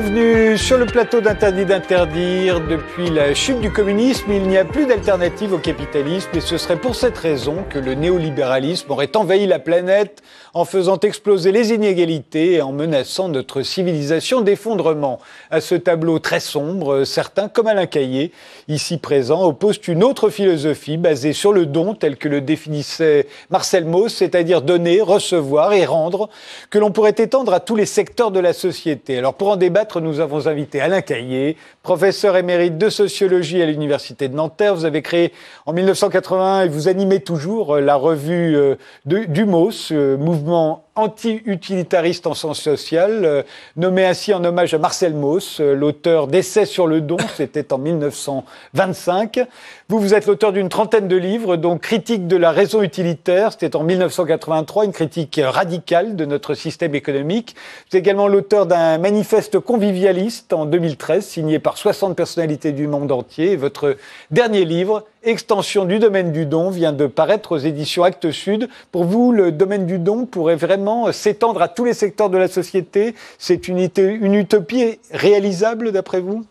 sevdi Sur le plateau d'Interdit d'interdire. Depuis la chute du communisme, il n'y a plus d'alternative au capitalisme et ce serait pour cette raison que le néolibéralisme aurait envahi la planète en faisant exploser les inégalités et en menaçant notre civilisation d'effondrement. À ce tableau très sombre, certains, comme Alain Caillé, ici présent, opposent une autre philosophie basée sur le don tel que le définissait Marcel Mauss, c'est-à-dire donner, recevoir et rendre, que l'on pourrait étendre à tous les secteurs de la société. Alors pour en débattre, nous avons invité Alain Caillé, professeur émérite de sociologie à l'Université de Nanterre. Vous avez créé en 1981 et vous animez toujours la revue euh, du MOS, euh, mouvement anti-utilitariste en sens social, euh, nommé ainsi en hommage à Marcel Mauss, euh, l'auteur d'Essais sur le don, c'était en 1925. Vous, vous êtes l'auteur d'une trentaine de livres, dont Critique de la raison utilitaire, c'était en 1983, une critique radicale de notre système économique. Vous êtes également l'auteur d'un manifeste convivialiste en 2013, signé par 60 personnalités du monde entier. votre dernier livre, Extension du domaine du don, vient de paraître aux éditions Actes Sud. Pour vous, le domaine du don pourrait vraiment s'étendre à tous les secteurs de la société C'est une, une utopie réalisable d'après vous?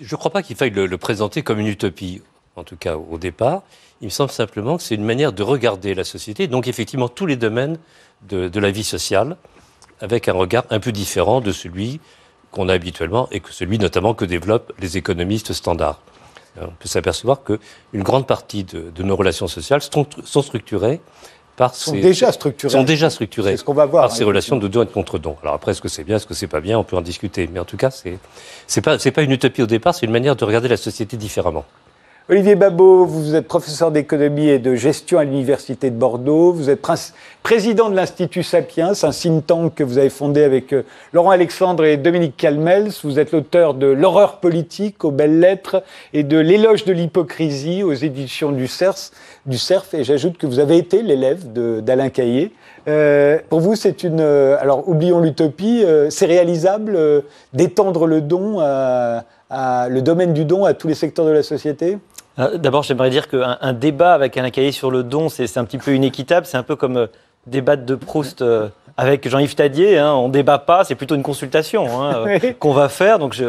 Je ne crois pas qu'il faille le, présenter comme une utopie, en tout cas au départ. Il me semble simplement que c'est une manière de regarder la société, donc effectivement tous les domaines de, la vie sociale, avec un regard un peu différent de celui qu'on a habituellement et que celui notamment que développent les économistes standards. On peut s'apercevoir qu'une grande partie de, nos relations sociales sont, sont structurées sont déjà structurés. Sont déjà structurés. C'est ce qu'on va voir. Par ces relations de don et de contre-don. Alors après, est-ce que c'est bien, est-ce que c'est pas bien, on peut en discuter. Mais en tout cas, c'est c'est pas c'est pas une utopie au départ, c'est une manière de regarder la société différemment. Olivier Babot, vous êtes professeur d'économie et de gestion à l'Université de Bordeaux. Vous êtes président de l'Institut Sapiens, un think tank que vous avez fondé avec euh, Laurent Alexandre et Dominique Calmels. Vous êtes l'auteur de L'horreur politique aux belles lettres et de L'éloge de l'hypocrisie aux éditions du CERF. Du CERF et j'ajoute que vous avez été l'élève d'Alain Caillé. Euh, pour vous, c'est une. Euh, alors, oublions l'utopie. c'est réalisable d'étendre le don le domaine du don à tous les secteurs de la société? Euh, d'abord, j'aimerais dire qu'un débat avec un cahier sur le don, c'est un petit peu inéquitable. C'est un peu comme euh, débattre de Proust euh, avec Jean-Yves Tadier. Hein. On ne débat pas, c'est plutôt une consultation hein, qu'on va faire. Donc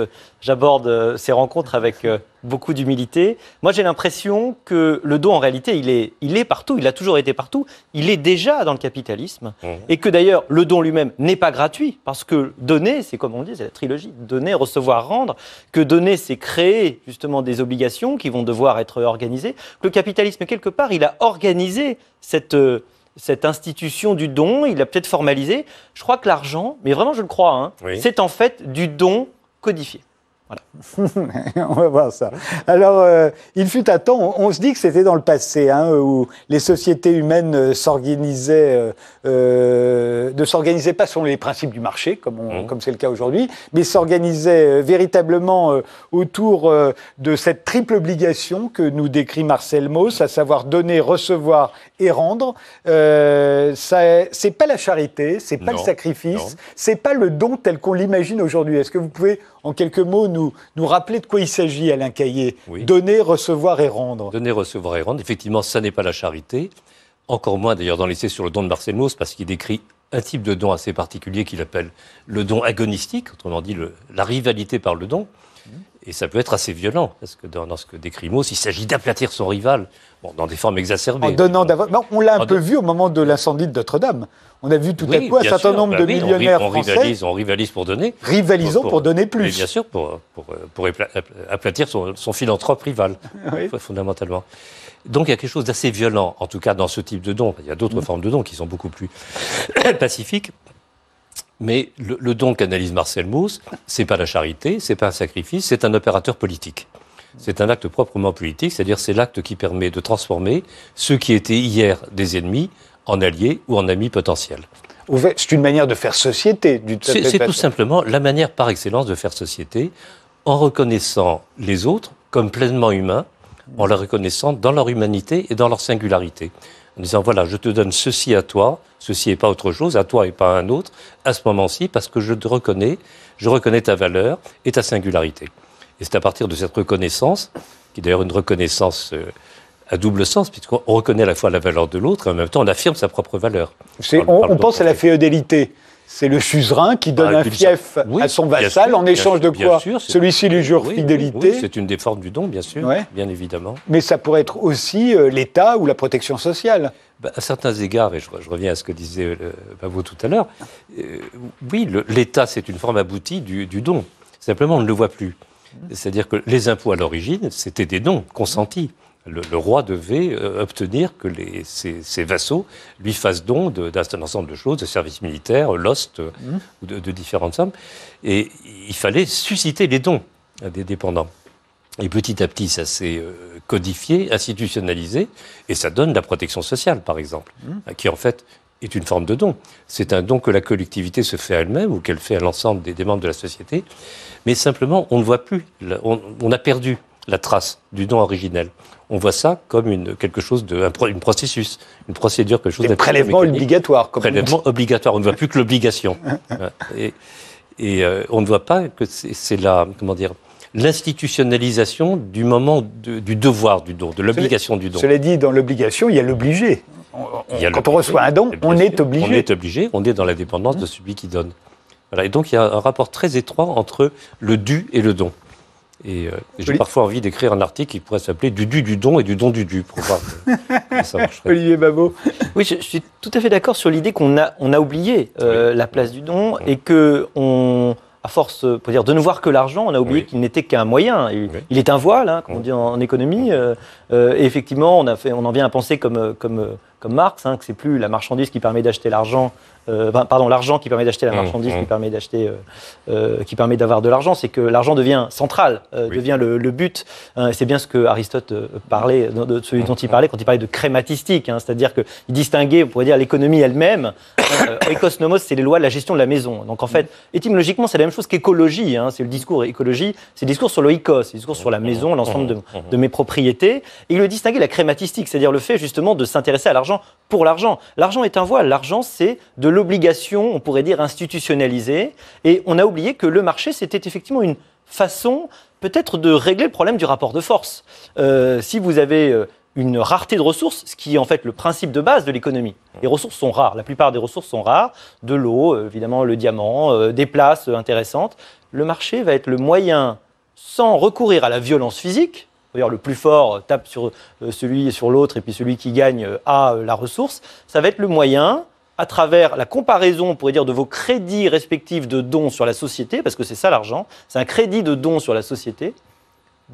j'aborde ces rencontres avec beaucoup d'humilité. Moi, j'ai l'impression que le don, en réalité, il est, il est partout. Il a toujours été partout. Il est déjà dans le capitalisme. Mmh. Et que d'ailleurs, le don lui-même n'est pas gratuit. Parce que donner, c'est comme on dit, c'est la trilogie. Donner, recevoir, rendre. Que donner, c'est créer justement des obligations qui vont devoir être organisées. Le capitalisme, quelque part, il a organisé cette cette institution du don, il l'a peut-être formalisé. Je crois que l'argent, mais vraiment je le crois, hein, c'est en fait du don codifié. on va voir ça. Alors, euh, il fut un temps, on, se dit que c'était dans le passé, hein, où les sociétés humaines euh, s'organisaient, euh, ne s'organisaient pas selon les principes du marché, comme mmh. comme c'est le cas aujourd'hui, mais s'organisaient véritablement autour de cette triple obligation que nous décrit Marcel Mauss, à savoir donner, recevoir et rendre. c'est pas la charité, c'est pas le sacrifice, c'est pas le don tel qu'on l'imagine aujourd'hui. Est-ce que vous pouvez, en quelques mots, nous nous, rappeler de quoi il s'agit, Alain Caillé Donner, recevoir et rendre. Donner, recevoir et rendre, effectivement, ça n'est pas la charité. Encore moins d'ailleurs dans l'essai sur le don de Marcel Mauss, parce qu'il décrit un type de don assez particulier qu'il appelle le don agonistique, autrement dit la rivalité par le don. Et ça peut être assez violent, parce que dans, ce que décrit Mauss, il s'agit d'aplatir son rival, bon, dans des formes exacerbées. En donnant on l'a un peu vu au moment de l'incendie de Notre-Dame. On a vu tout à coup un certain nombre bah de millionnaires on, français. Rivalise, on rivalise pour donner. Rivalisons pour, donner plus. bien sûr, pour, pour, aplatir son, philanthrope rival, fondamentalement. Donc il y a quelque chose d'assez violent, en tout cas dans ce type de don. Il y a d'autres mm. formes de dons qui sont beaucoup plus pacifiques. Mais le, don qu'analyse Marcel Mauss, c'est pas la charité, c'est pas un sacrifice, c'est un opérateur politique. C'est un acte proprement politique, c'est-à-dire c'est l'acte qui permet de transformer ceux qui étaient hier des ennemis en alliés ou en amis potentiels. C'est une manière de faire société. C'est tout simplement la manière par excellence de faire société en reconnaissant les autres comme pleinement humains, en les reconnaissant dans leur humanité et dans leur singularité en disant voilà, je te donne ceci à toi, ceci et pas autre chose, à toi et pas à un autre, à ce moment-ci, parce que je te reconnais, je reconnais ta valeur et ta singularité. Et c'est à partir de cette reconnaissance, qui est d'ailleurs une reconnaissance euh, à double sens, puisqu'on reconnaît à la fois la valeur de l'autre et en même temps on affirme sa propre valeur. on, pense à la féodalité. C'est le suzerain qui donne un fief à son vassal en échange de quoi Celui-ci lui jure fidélité. c'est une des formes du don, bien sûr, bien évidemment. Mais ça pourrait être aussi euh, l'État ou la protection sociale. Bah, à certains égards, et je, reviens à ce que disait euh, tout à l'heure, euh, oui, l'État, c'est une forme aboutie du, don. Simplement, on ne le voit plus. C'est-à-dire que les impôts à l'origine, c'était des dons consentis le, roi devait euh, obtenir que ses, vassaux lui fassent don d'un ensemble de choses, de services militaires, l'ost, euh, mmh. ou de, différentes sommes. Et il fallait susciter les dons des dépendants. Et petit à petit, ça s'est euh, codifié, institutionnalisé, et ça donne la protection sociale, par exemple, mmh. qui en fait est une forme de don. C'est un don que la collectivité se fait à elle-même ou qu'elle fait à l'ensemble des, membres de la société. Mais simplement, on ne voit plus, on a perdu la trace du don originel on voit ça comme une, quelque chose de, un, processus, une procédure, quelque chose d'un prélèvement obligatoire. Comme prélèvement obligatoire. On ne voit plus que l'obligation. et, et euh, on ne voit pas que c'est la, comment dire, l'institutionnalisation du moment du devoir du don, de l'obligation du don. Cela dit, dans l'obligation, il y a l'obligé. Quand on reçoit un don, on est obligé. On est obligé, on est dans la dépendance de celui qui donne. Voilà. Et donc il y a un rapport très étroit entre le dû et le don. Et euh, j'ai parfois envie d'écrire un article qui pourrait s'appeler Du du du don et du don du du pour voir ça marcherait. Olivier Babot. Oui, je, suis tout à fait d'accord sur l'idée qu'on a, on a oublié euh, la place du don et que on à force pour dire, de ne voir que l'argent, on a oublié qu'il n'était qu'un moyen. Il, est un voile, hein, comme on dit en, économie. Euh, et effectivement, on, a fait, on en vient à penser comme, comme, comme Marx, hein, que c'est plus la marchandise qui permet d'acheter l'argent, euh, pardon, l'argent qui permet d'acheter la mmh, marchandise, qui mmh. permet d'acheter, euh, euh, qui permet d'avoir de l'argent, c'est que l'argent devient central, devient le, but. Hein, c'est bien ce que Aristote parlait, de, celui dont il parlait quand il parlait de crématistique, hein, c'est-à-dire qu'il distinguait, on pourrait dire, l'économie elle-même. Oikos nomos, c'est les lois de la gestion de la maison. Donc en fait, étymologiquement, c'est la même chose qu'écologie. Hein, c'est le discours écologie, c'est le discours sur l'oikos, c'est le discours sur la maison, l'ensemble de, de, mes propriétés. Et il le distinguait la crématistique, c'est-à-dire le fait justement de s'intéresser à l'argent pour l'argent. L'argent est un voile. L'argent, c'est de l'obligation, on pourrait dire, institutionnalisée. Et on a oublié que le marché, c'était effectivement une façon peut-être de régler le problème du rapport de force. Euh, si vous avez euh, une rareté de ressources, ce qui est en fait le principe de base de l'économie. Les ressources sont rares, la plupart des ressources sont rares, de l'eau, euh, évidemment le diamant, des places intéressantes. Le marché va être le moyen, sans recourir à la violence physique, D'ailleurs, le plus fort tape sur celui et sur l'autre, et puis celui qui gagne a la ressource. Ça va être le moyen à travers la comparaison, on pourrait dire, de vos crédits respectifs de dons sur la société, parce que c'est ça l'argent, c'est un crédit de dons sur la société,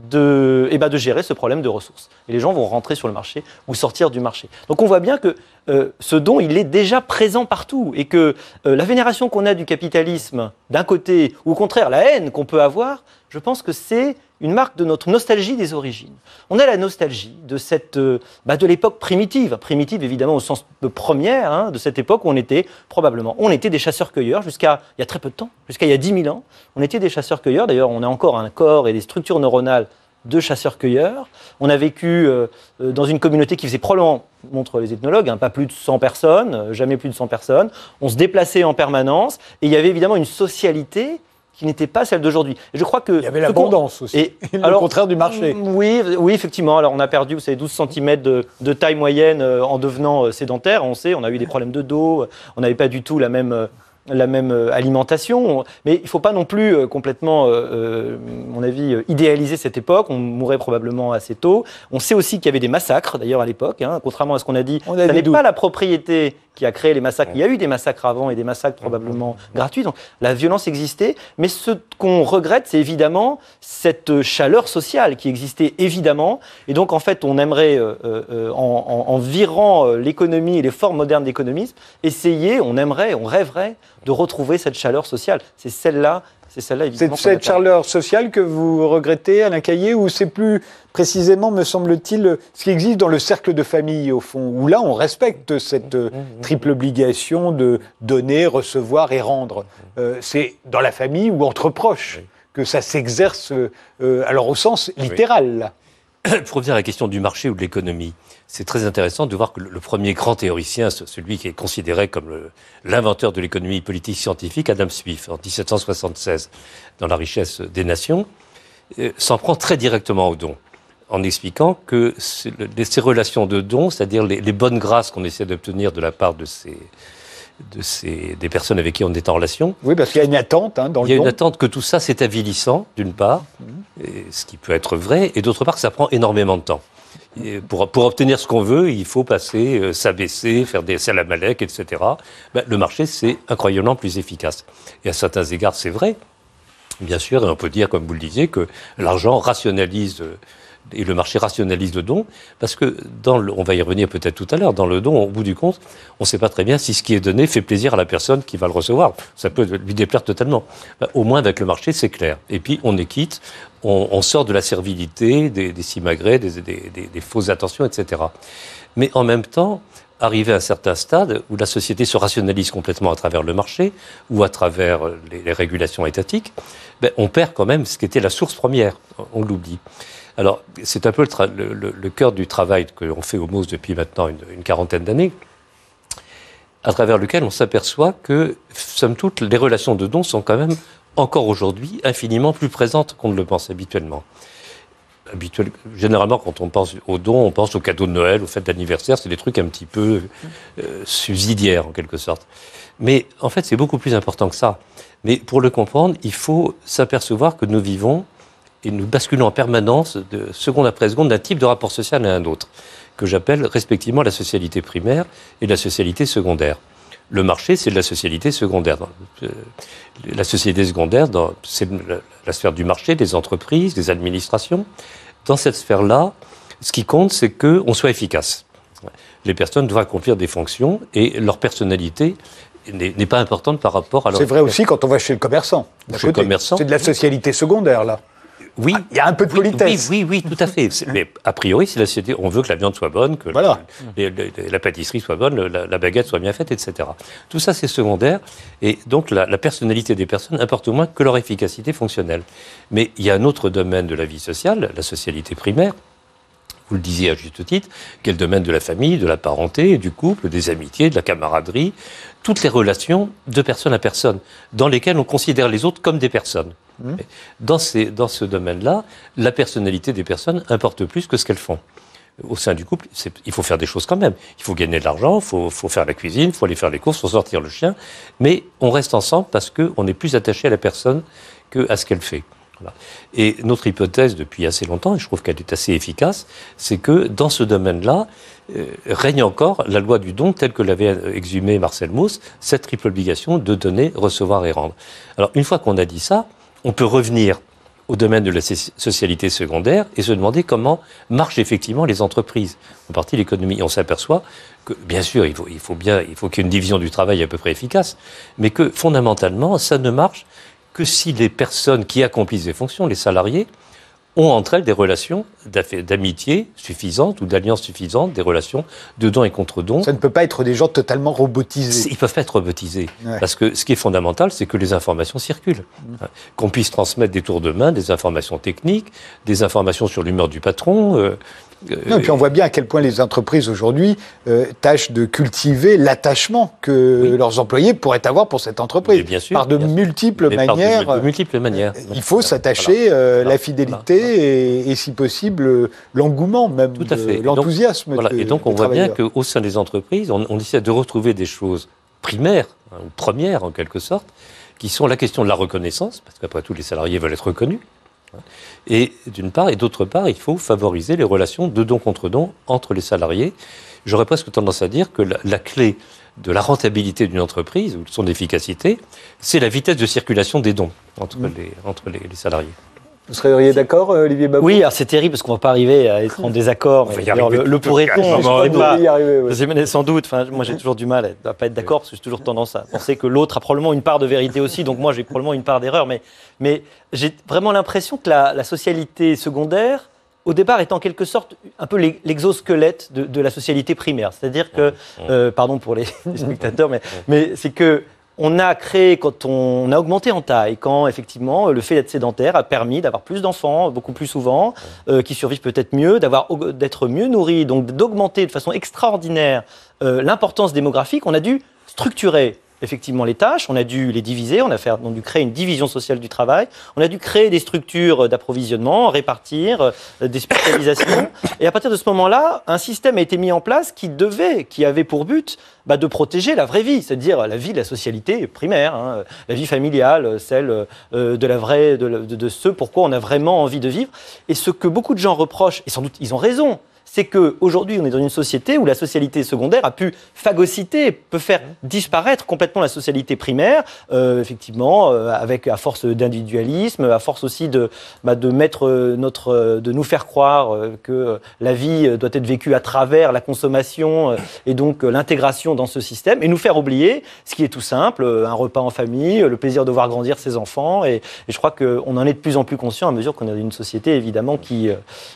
de, eh ben de gérer ce problème de ressources. Et les gens vont rentrer sur le marché ou sortir du marché. Donc on voit bien que euh, ce don, il est déjà présent partout et que euh, la vénération qu'on a du capitalisme d'un côté, ou au contraire la haine qu'on peut avoir, je pense que c'est une marque de notre nostalgie des origines. On a la nostalgie de cette, euh, bah, de l'époque primitive, primitive évidemment au sens de première, hein, de cette époque où on était probablement, on était des chasseurs-cueilleurs jusqu'à il y a très peu de temps, jusqu'à il y a 10 000 ans, on était des chasseurs-cueilleurs. D'ailleurs, on a encore un corps et des structures neuronales de chasseurs-cueilleurs. On a vécu euh, euh, dans une communauté qui faisait probablement, montrent les ethnologues, hein, pas plus de 100 personnes, jamais plus de 100 personnes. On se déplaçait en permanence et il y avait évidemment une socialité qui n'était pas celle d'aujourd'hui. je crois que il y avait l'abondance aussi. Et, le contraire du marché. Oui, oui, effectivement. Alors on a perdu, vous savez, 12 cm de, taille moyenne euh, en devenant euh, sédentaire. On sait, on a eu des problèmes de dos. On n'avait pas du tout la même euh, la même alimentation. Mais il ne faut pas non plus complètement, euh, mon avis, idéaliser cette époque. On mourrait probablement assez tôt. On sait aussi qu'il y avait des massacres, d'ailleurs, à l'époque. Hein, contrairement à ce qu'on a dit, ce n'est pas la propriété qui a créé les massacres. Il y a eu des massacres avant et des massacres probablement gratuits. Donc la violence existait. Mais ce qu'on regrette, c'est évidemment cette chaleur sociale qui existait évidemment. Et donc en fait, on aimerait, euh, euh, en, virant euh, l'économie et les formes modernes d'économisme, essayer, on aimerait, on rêverait de retrouver cette chaleur sociale. C'est celle-là c'est celle-là, évidemment. C'est cette chaleur sociale que vous regrettez, Alain Caillé, ou c'est plus précisément, me semble-t-il, ce qui existe dans le cercle de famille, au fond, où là, on respecte cette mmh, mmh, mmh. triple obligation de donner, recevoir et rendre. Euh, c'est dans la famille ou entre proches que ça s'exerce, euh, alors au sens littéral. Pour revenir à la question du marché ou de l'économie, c'est très intéressant de voir que le premier grand théoricien, celui qui est considéré comme l'inventeur de l'économie politique scientifique, Adam Smith, en 1776, dans La richesse des nations, euh, s'en prend très directement au don, en expliquant que ces relations de don, c'est-à-dire les, bonnes grâces qu'on essaie d'obtenir de la part de ces, de ces, des personnes avec qui on est en relation. Oui, parce qu'il y a une attente hein, dans le Il y a don. une attente que tout ça, c'est avilissant, d'une part, et ce qui peut être vrai, et d'autre part, que ça prend énormément de temps. Pour obtenir ce qu'on veut, il faut passer, euh, s'abaisser, faire des salamalek, etc. Ben, le marché, c'est incroyablement plus efficace. Et à certains égards, c'est vrai. Bien sûr, et on peut dire, comme vous le disiez, que l'argent rationalise euh, et le marché rationalise le don, parce que dans le, on va y revenir peut-être tout à l'heure, dans le don, au bout du compte, on ne sait pas très bien si ce qui est donné fait plaisir à la personne qui va le recevoir. Ça peut lui déplaire totalement. Au moins avec le marché, c'est clair. Et puis on est quitte, on, sort de la servilité, des, des simagrées, des, fausses attentions, etc. Mais en même temps, arrivé à un certain stade où la société se rationalise complètement à travers le marché ou à travers les, régulations étatiques, ben, on perd quand même ce qui était la source première. On l'oublie. Alors, c'est un peu le, cœur du travail que l'on fait au MOS depuis maintenant une, quarantaine d'années, à travers lequel on s'aperçoit que, somme toute, les relations de dons sont quand même encore aujourd'hui infiniment plus présentes qu'on ne le pense habituellement. Habituel, généralement, quand on pense aux dons, on pense aux cadeaux de Noël, aux fêtes d'anniversaire, c'est des trucs un petit peu euh, subsidiaires en quelque sorte. Mais en fait, c'est beaucoup plus important que ça. Mais pour le comprendre, il faut s'apercevoir que nous vivons et nous basculons en permanence de seconde après seconde d'un type de rapport social à un autre, que j'appelle respectivement la socialité primaire et la socialité secondaire. Le marché, c'est de la socialité secondaire. La société secondaire, c'est la sphère du marché, des entreprises, des administrations. Dans cette sphère-là, ce qui compte, c'est qu'on soit efficace. Les personnes doivent accomplir des fonctions et leur personnalité n'est pas importante par rapport à leur. C'est vrai aussi quand on va chez le commerçant. Chez le commerçant. C'est de la socialité secondaire, là. Oui, ah, il y a un peu de politesse. Oui, oui, oui, tout à fait. Mais a priori, si la société, on veut que la viande soit bonne, que voilà. la, la, la, pâtisserie soit bonne, la, la, baguette soit bien faite, etc. Tout ça, c'est secondaire. Et donc, la, personnalité des personnes importe moins que leur efficacité fonctionnelle. Mais il y a un autre domaine de la vie sociale, la socialité primaire. Vous le disiez à juste titre, qui est le domaine de la famille, de la parenté, du couple, des amitiés, de la camaraderie, toutes les relations de personne à personne, dans lesquelles on considère les autres comme des personnes. Mmh. Dans, ce domaine-là, la personnalité des personnes importe plus que ce qu'elles font. Au sein du couple, il faut faire des choses quand même. Il faut gagner de l'argent, il faut, faire la cuisine, il faut aller faire les courses, il faut sortir le chien. Mais on reste ensemble parce qu'on est plus attaché à la personne qu'à ce qu'elle fait. Et notre hypothèse depuis assez longtemps, et je trouve qu'elle est assez efficace, c'est que dans ce domaine-là, euh, règne encore la loi du don telle que l'avait exhumée Marcel Mauss, cette triple obligation de donner, recevoir et rendre. Alors une fois qu'on a dit ça, on peut revenir au domaine de la socialité secondaire et se demander comment marchent effectivement les entreprises, en partie l'économie. On s'aperçoit que, bien sûr, il faut, qu'il y ait une division du travail à peu près efficace, mais que fondamentalement, ça ne marche que si les personnes qui accomplissent les fonctions, les salariés, ont entre elles des relations d'amitié suffisantes ou d'alliance suffisantes, des relations de dons et contre-dons. Ça ne peut pas être des gens totalement robotisés. Ils ne peuvent pas être robotisés. Ouais. Parce que ce qui est fondamental, c'est que les informations circulent. Mmh. Qu'on puisse transmettre des tours de main, des informations techniques, des informations sur l'humeur du patron. Euh, non, et puis on voit bien à quel point les entreprises aujourd'hui euh, tâchent de cultiver l'attachement que oui. leurs employés pourraient avoir pour cette entreprise. Bien sûr, par de bien multiples sûr. manières. Par de, de, multiples manières. Il faut s'attacher voilà. euh, voilà. la fidélité voilà. Et, et, si possible, l'engouement même, l'enthousiasme. Voilà. Et donc on voit bien qu'au sein des entreprises, on, on, essaie de retrouver des choses primaires, hein, ou premières en quelque sorte, qui sont la question de la reconnaissance, parce qu'après tout, les salariés veulent être reconnus. Et d'une part, et d'autre part, il faut favoriser les relations de don contre don entre les salariés. J'aurais presque tendance à dire que la, la clé de la rentabilité d'une entreprise ou de son efficacité, c'est la vitesse de circulation des dons entre, mmh. les, entre les, les salariés. Vous seriez d'accord, euh, Olivier Babou Oui, c'est terrible parce qu'on ne va pas arriver à être en désaccord. le, le pourrait-on Je Sans doute. Enfin, moi, j'ai toujours du mal à ne pas être d'accord parce que j'ai toujours tendance à penser que l'autre a probablement une part de vérité aussi. Donc moi, j'ai probablement une part d'erreur. Mais, mais j'ai vraiment l'impression que la, la, socialité secondaire, au départ, est en quelque sorte un peu l'exosquelette de, de, la socialité primaire. C'est-à-dire que, euh, pardon pour les spectateurs, mais, mais c'est que on a créé, quand on a augmenté en taille, quand effectivement le fait d'être sédentaire a permis d'avoir plus d'enfants, beaucoup plus souvent, euh, qui survivent peut-être mieux, d'avoir, d'être mieux nourris, donc d'augmenter de façon extraordinaire euh, l'importance démographique, on a dû structurer effectivement les tâches, on a dû les diviser, on a, fait, dû créer une division sociale du travail, on a dû créer des structures d'approvisionnement, répartir, euh, des spécialisations. Et à partir de ce moment-là, un système a été mis en place qui devait, qui avait pour but bah, de protéger la vraie vie, c'est-à-dire la vie de la socialité primaire, hein, la vie familiale, celle euh, de la vraie, de, de ce pourquoi on a vraiment envie de vivre. Et ce que beaucoup de gens reprochent, et sans doute ils ont raison, c'est qu'aujourd'hui, on est dans une société où la socialité secondaire a pu phagocyter, peut faire disparaître complètement la socialité primaire, euh, effectivement, euh, avec à force d'individualisme, à force aussi de, bah, de mettre notre, de nous faire croire que la vie doit être vécue à travers la consommation et donc l'intégration dans ce système, et nous faire oublier ce qui est tout simple, un repas en famille, le plaisir de voir grandir ses enfants, et, et je crois qu'on en est de plus en plus conscient à mesure qu'on est dans une société évidemment qui,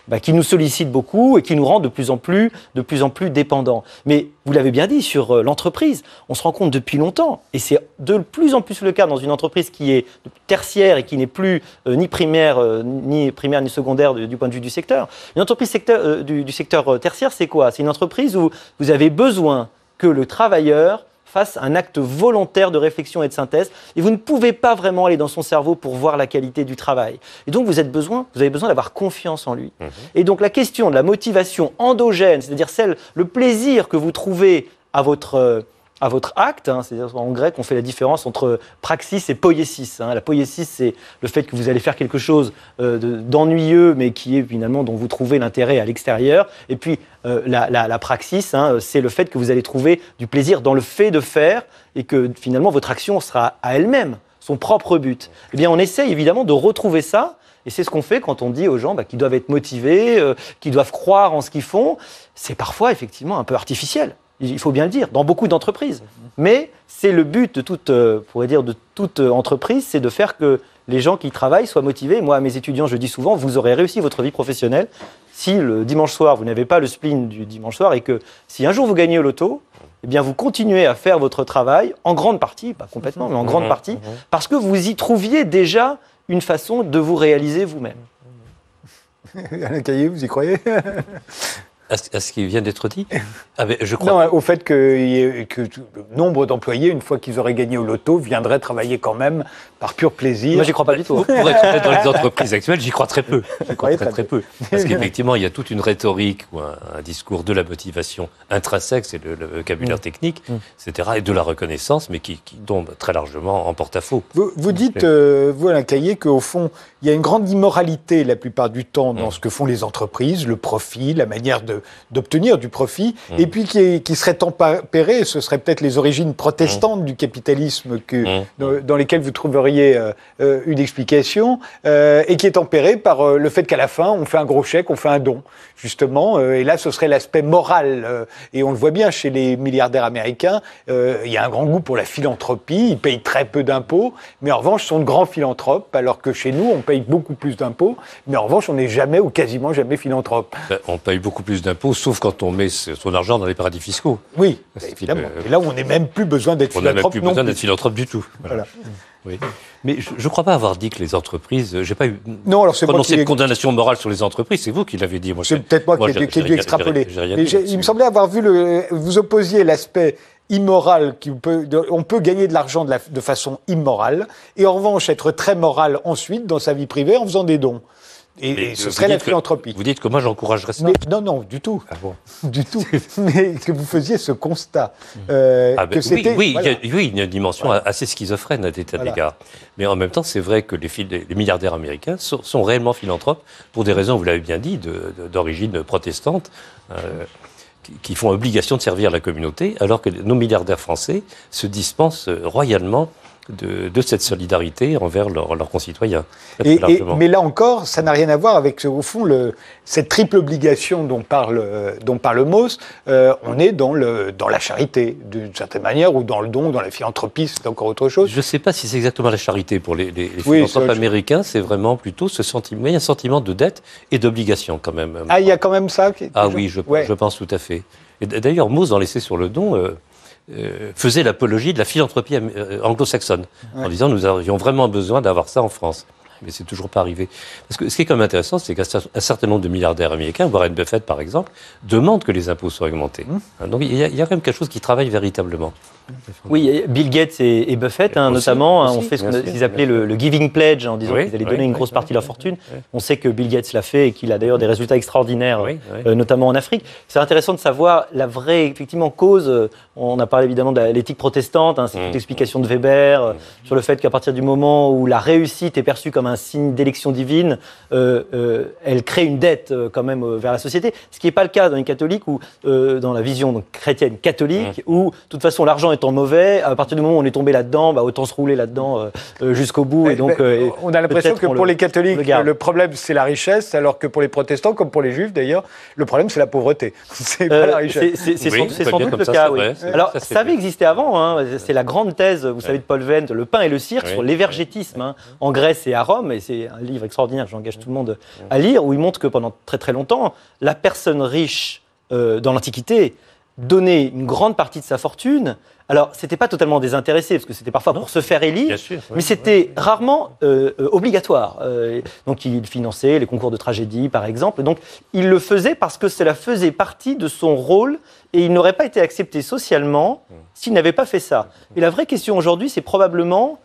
bah, qui nous sollicite beaucoup et qui nous de plus en plus, de plus en plus dépendants. Mais vous l'avez bien dit sur euh, l'entreprise, on se rend compte depuis longtemps, et c'est de plus en plus le cas dans une entreprise qui est tertiaire et qui n'est plus euh, ni primaire, euh, ni primaire ni secondaire du, point de vue du secteur. Une entreprise secteur, du secteur tertiaire, c'est quoi? C'est une entreprise où vous avez besoin que le travailleur fasse un acte volontaire de réflexion et de synthèse. Et vous ne pouvez pas vraiment aller dans son cerveau pour voir la qualité du travail. Et donc, vous, êtes besoin, vous avez besoin d'avoir confiance en lui. Mhm. Et donc, la question de la motivation endogène, c'est-à-dire celle, le plaisir que vous trouvez à votre euh, à votre acte. Hein, c'est-à-dire en grec, on fait la différence entre praxis et poiesis. Hein. La poiesis, c'est le fait que vous allez faire quelque chose euh, d'ennuyeux, mais qui est finalement dont vous trouvez l'intérêt à l'extérieur. Et puis euh, la, praxis, hein, c'est le fait que vous allez trouver du plaisir dans le fait de faire et que finalement votre action sera à elle-même son propre but. Eh bien, on essaye évidemment de retrouver ça. Et c'est ce qu'on fait quand on dit aux gens bah, qu'ils doivent être motivés, euh, qu'ils doivent croire en ce qu'ils font. C'est parfois effectivement un peu artificiel il faut bien le dire, dans beaucoup d'entreprises. Mais c'est le but de toute, euh, pourrait dire, de toute euh, entreprise, c'est de faire que les gens qui travaillent soient motivés. Moi, à mes étudiants, je dis souvent, vous aurez réussi votre vie professionnelle si le dimanche soir, vous n'avez pas le spleen du dimanche soir et que si un jour vous gagnez au loto, eh bien, vous continuez à faire votre travail en grande partie, pas complètement, mais en grande mmh. partie, mmh. parce que vous y trouviez déjà une façon de vous réaliser vous-même. Alain Caillé, vous y croyez? À, ce qui vient d'être dit ah, je crois... Non, au fait que, que nombre d'employés, une fois qu'ils auraient gagné au loto, viendraient travailler quand même par pur plaisir. Moi, j'y crois pas du tout. Pour, être dans les entreprises actuelles, j'y crois très peu. J'y crois très, très, peu. Parce qu'effectivement, il y a toute une rhétorique ou un, discours de la motivation intrinsèque, c'est le, vocabulaire mm. technique, mm. etc., et de la reconnaissance, mais qui, tombe très largement en porte-à-faux. Vous, vous dites, euh, vous, Alain Caillé, qu'au fond, il y a une grande immoralité la plupart du temps dans mm. ce que font les entreprises, le profit, la manière d'obtenir du profit, et puis qui, qui serait tempéré, ce serait peut-être les origines protestantes du capitalisme que, dans lesquelles vous trouveriez euh, euh, une explication, euh, et qui est tempérée par le fait qu'à la fin, on fait un gros chèque, on fait un don, justement. et là, ce serait l'aspect moral. et on le voit bien chez les milliardaires américains, il y a un grand goût pour la philanthropie, ils payent très peu d'impôts, mais en revanche, sont de grands philanthropes, alors que chez nous, on paye beaucoup plus d'impôts, mais en revanche, on n'est jamais ou quasiment jamais philanthrope. Ben, on paye beaucoup plus d'impôts, sauf quand on met son argent dans les paradis fiscaux. Oui, évidemment. et là, on n'a même plus besoin d'être philanthrope. On n'a même plus besoin d'être philanthrope du tout. Voilà. Oui. Mais je ne crois pas avoir dit que les entreprises. J'ai pas eu. Non, alors c'est prononcé de condamnation morale sur les entreprises. C'est vous qui l'avez dit. C'est peut-être moi, qui, ai dû extrapoler. il me semblait avoir vu le. Vous opposiez l'aspect immoral, qui peut, on peut gagner de l'argent de, de façon immorale, et en revanche être très moral ensuite dans sa vie privée en faisant des dons. Et, ce serait la philanthropie. vous dites que moi j'encouragerais ça Non, non, du tout. Ah bon. Du tout. Mais que vous faisiez ce constat. Euh, ah ben, oui, oui, il y a, oui, il y a une dimension assez schizophrène à d'état d'égards. Mais en même temps, c'est vrai que les, les, milliardaires américains sont, réellement philanthropes pour des raisons, vous l'avez bien dit, d'origine protestante. Euh, qui font obligation de servir la communauté, alors que nos milliardaires français se dispensent royalement de, cette solidarité envers leurs concitoyens. mais là encore, ça n'a rien à voir avec, au fond, le, cette triple obligation dont parle, dont parle Mauss. Euh, on est dans, le, dans la charité, d'une certaine manière, ou dans le don, dans la philanthropie, c'est encore autre chose. Je ne sais pas si c'est exactement la charité pour les, les, philanthropes américains, c'est vraiment plutôt ce sentiment, il y a un sentiment de dette et d'obligation quand même. Ah, il y a quand même ça Ah oui, je, je, pense tout à fait. Et d'ailleurs, Mauss, dans l'essai sur le don, euh, euh, faisait l'apologie de la philanthropie euh, anglo-saxonne, en disant nous avions vraiment besoin d'avoir ça en France. mais c'est toujours pas arrivé. Parce que ce qui est quand même intéressant, c'est qu'un certain nombre de milliardaires américains, Warren Buffett par exemple, demandent que les impôts soient augmentés. Mmh. Donc il y, a, il y, a, quand même quelque chose qui travaille véritablement. Oui, Bill Gates et, Buffett, hein, notamment, hein, ont fait ce qu'ils appelaient le, giving pledge, en disant qu'ils allaient donner une grosse partie de leur fortune. On sait que Bill Gates l'a fait et qu'il a d'ailleurs des résultats extraordinaires, euh, notamment en Afrique. C'est intéressant de savoir la vraie, effectivement, cause. Euh, on a parlé évidemment de l'éthique protestante, hein, c'est toute mmh. l'explication de Weber euh, mmh. sur le fait qu'à partir du moment où la réussite est perçue comme un signe d'élection divine, elle crée une dette quand même vers la société. Ce qui n'est pas le cas dans les catholiques ou dans la vision chrétienne catholique, mmh. où de toute façon l'argent est mauvais, à partir du moment où on est tombé là-dedans, bah, autant se rouler là-dedans euh, euh, jusqu'au bout. Et donc, euh, on a l'impression que pour les catholiques, le, problème c'est la richesse, alors que pour les protestants, comme pour les juifs d'ailleurs, le problème c'est la pauvreté. c'est pas la richesse. C'est sans, doute le cas, oui. Alors, ça avait existé avant, hein. c'est la grande thèse, vous savez, de Paul Venn, Le pain et le cirque, sur l'évergétisme hein, en Grèce et à Rome, et c'est un livre extraordinaire j'engage tout le monde à lire, où il montre que pendant très très longtemps, la personne riche dans l'Antiquité donnait une grande partie de sa fortune alors, c'était pas totalement désintéressé, parce que c'était parfois pour se faire élire, mais c'était rarement euh, euh, obligatoire. Euh, donc, il finançait les concours de tragédie, par exemple. Donc, il le faisait parce que cela faisait partie de son rôle, et il n'aurait pas été accepté socialement s'il n'avait pas fait ça. Et la vraie question aujourd'hui, c'est probablement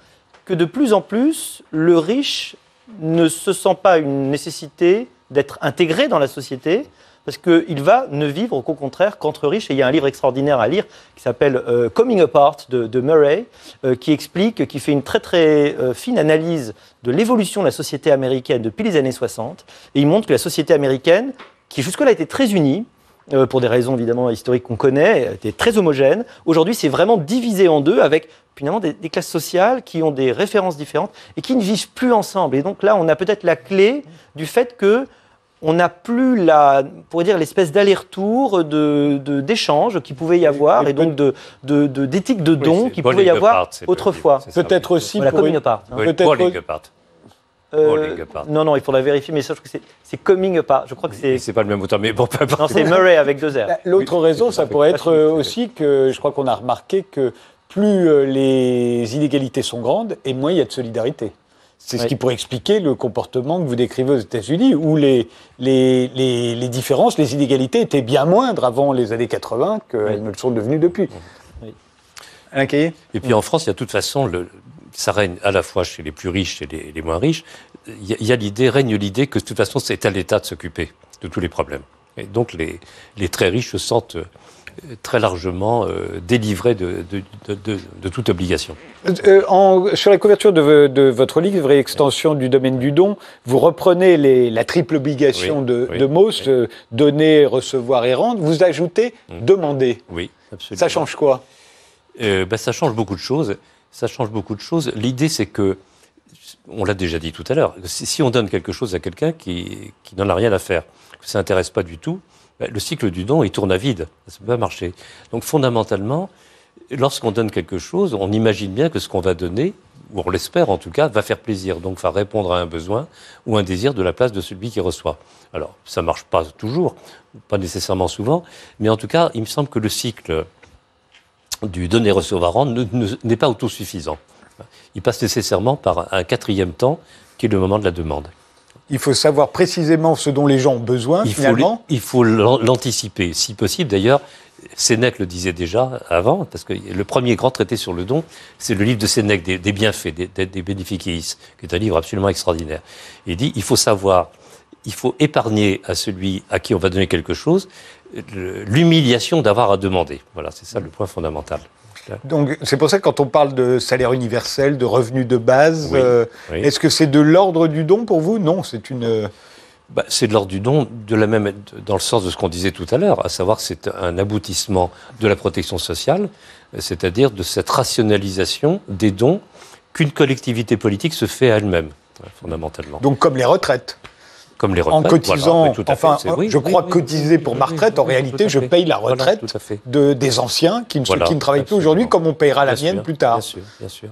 que de plus en plus, le riche ne se sent pas une nécessité d'être intégré dans la société, parce qu'il va ne vivre qu'au contraire qu'entre riches. Et il y a un livre extraordinaire à lire qui s'appelle euh, Coming Apart de, Murray, euh, qui explique, qui fait une très très euh, fine analyse de l'évolution de la société américaine depuis les années 60. Et il montre que la société américaine, qui jusque-là était très unie, pour des raisons évidemment historiques qu'on connaît, était très homogène. Aujourd'hui, c'est vraiment divisé en deux avec finalement des, des, classes sociales qui ont des références différentes et qui ne vivent plus ensemble. Et donc là, on a peut-être la clé du fait que on n'a plus la, pourrait dire, l'espèce d'aller-retour de, d'échange qui pouvait y avoir et, donc de, d'éthique de, don qui pouvait y avoir autrefois. Peut-être aussi la coming apart. Hein. Peut-être euh, non, non, il faudra vérifier, mais sache que c'est, coming apart. Je crois que c'est. C'est pas le même auteur, mais bon, peu Non, c'est Murray avec deux R. L'autre raison, ça pourrait être aussi que je crois qu'on a remarqué que plus euh, les inégalités sont grandes et moins il y a de solidarité. C'est ce qui pourrait expliquer le comportement que vous décrivez aux États-Unis, où les, les, les, différences, les inégalités étaient bien moindres avant les années 80 qu'elles ne le sont devenues depuis. Oui. Alain Et puis en France, il y a de toute façon, le, ça règne à la fois chez les plus riches et les, les moins riches. Il y a, l'idée, règne l'idée que de toute façon, c'est à l'État de s'occuper de tous les problèmes. Et donc les, les très riches se sentent très largement euh, délivré de, toute obligation. Euh, en, sur la couverture de, votre livre, Extension du domaine du don, vous reprenez la triple obligation de, Mauss, euh, donner, recevoir et rendre. Vous ajoutez mm. demander. Oui, absolument. Ça change quoi? Ben, Ça change beaucoup de choses. Ça change beaucoup de choses. L'idée, c'est que, on l'a déjà dit tout à l'heure, si on donne quelque chose à quelqu'un qui, qui n'en a rien à faire, que ça n'intéresse pas du tout, le cycle du don, il tourne à vide. Ça ne peut pas marcher. Donc fondamentalement, lorsqu'on donne quelque chose, on imagine bien que ce qu'on va donner, ou on l'espère en tout cas, va faire plaisir, donc va répondre à un besoin ou un désir de la place de celui qui reçoit. Alors, ça ne marche pas toujours, pas nécessairement souvent, mais en tout cas, il me semble que le cycle du donner-recevoir-rendre n'est pas autosuffisant. Il passe nécessairement par un quatrième temps, qui est le moment de la demande. Il faut savoir précisément ce dont les gens ont besoin, il finalement. Faut, il faut l'anticiper, si possible. D'ailleurs, Sénèque le disait déjà avant, parce que le premier grand traité sur le don, c'est le livre de Sénèque, des, bienfaits, des, des qui est un livre absolument extraordinaire. Il dit, il faut savoir, il faut épargner à celui à qui on va donner quelque chose l'humiliation d'avoir à demander. Voilà, c'est ça le point fondamental. Donc c'est pour ça que quand on parle de salaire universel, de revenus de base, euh, est-ce que c'est de l'ordre du don pour vous? Non, c'est une... Euh, bah, c'est de l'ordre du don, de la même, dans le sens de ce qu'on disait tout à l'heure, à savoir que c'est un aboutissement de la protection sociale, c'est-à-dire de cette rationalisation des dons qu'une collectivité politique se fait à elle-même, fondamentalement. Donc comme les retraites comme les retraites. En cotisant, enfin, je crois cotiser pour ma retraite, en réalité, je paye la retraite de, des anciens qui ne, qui ne travaillent plus aujourd'hui, comme on payera la mienne plus tard. Bien sûr, bien sûr.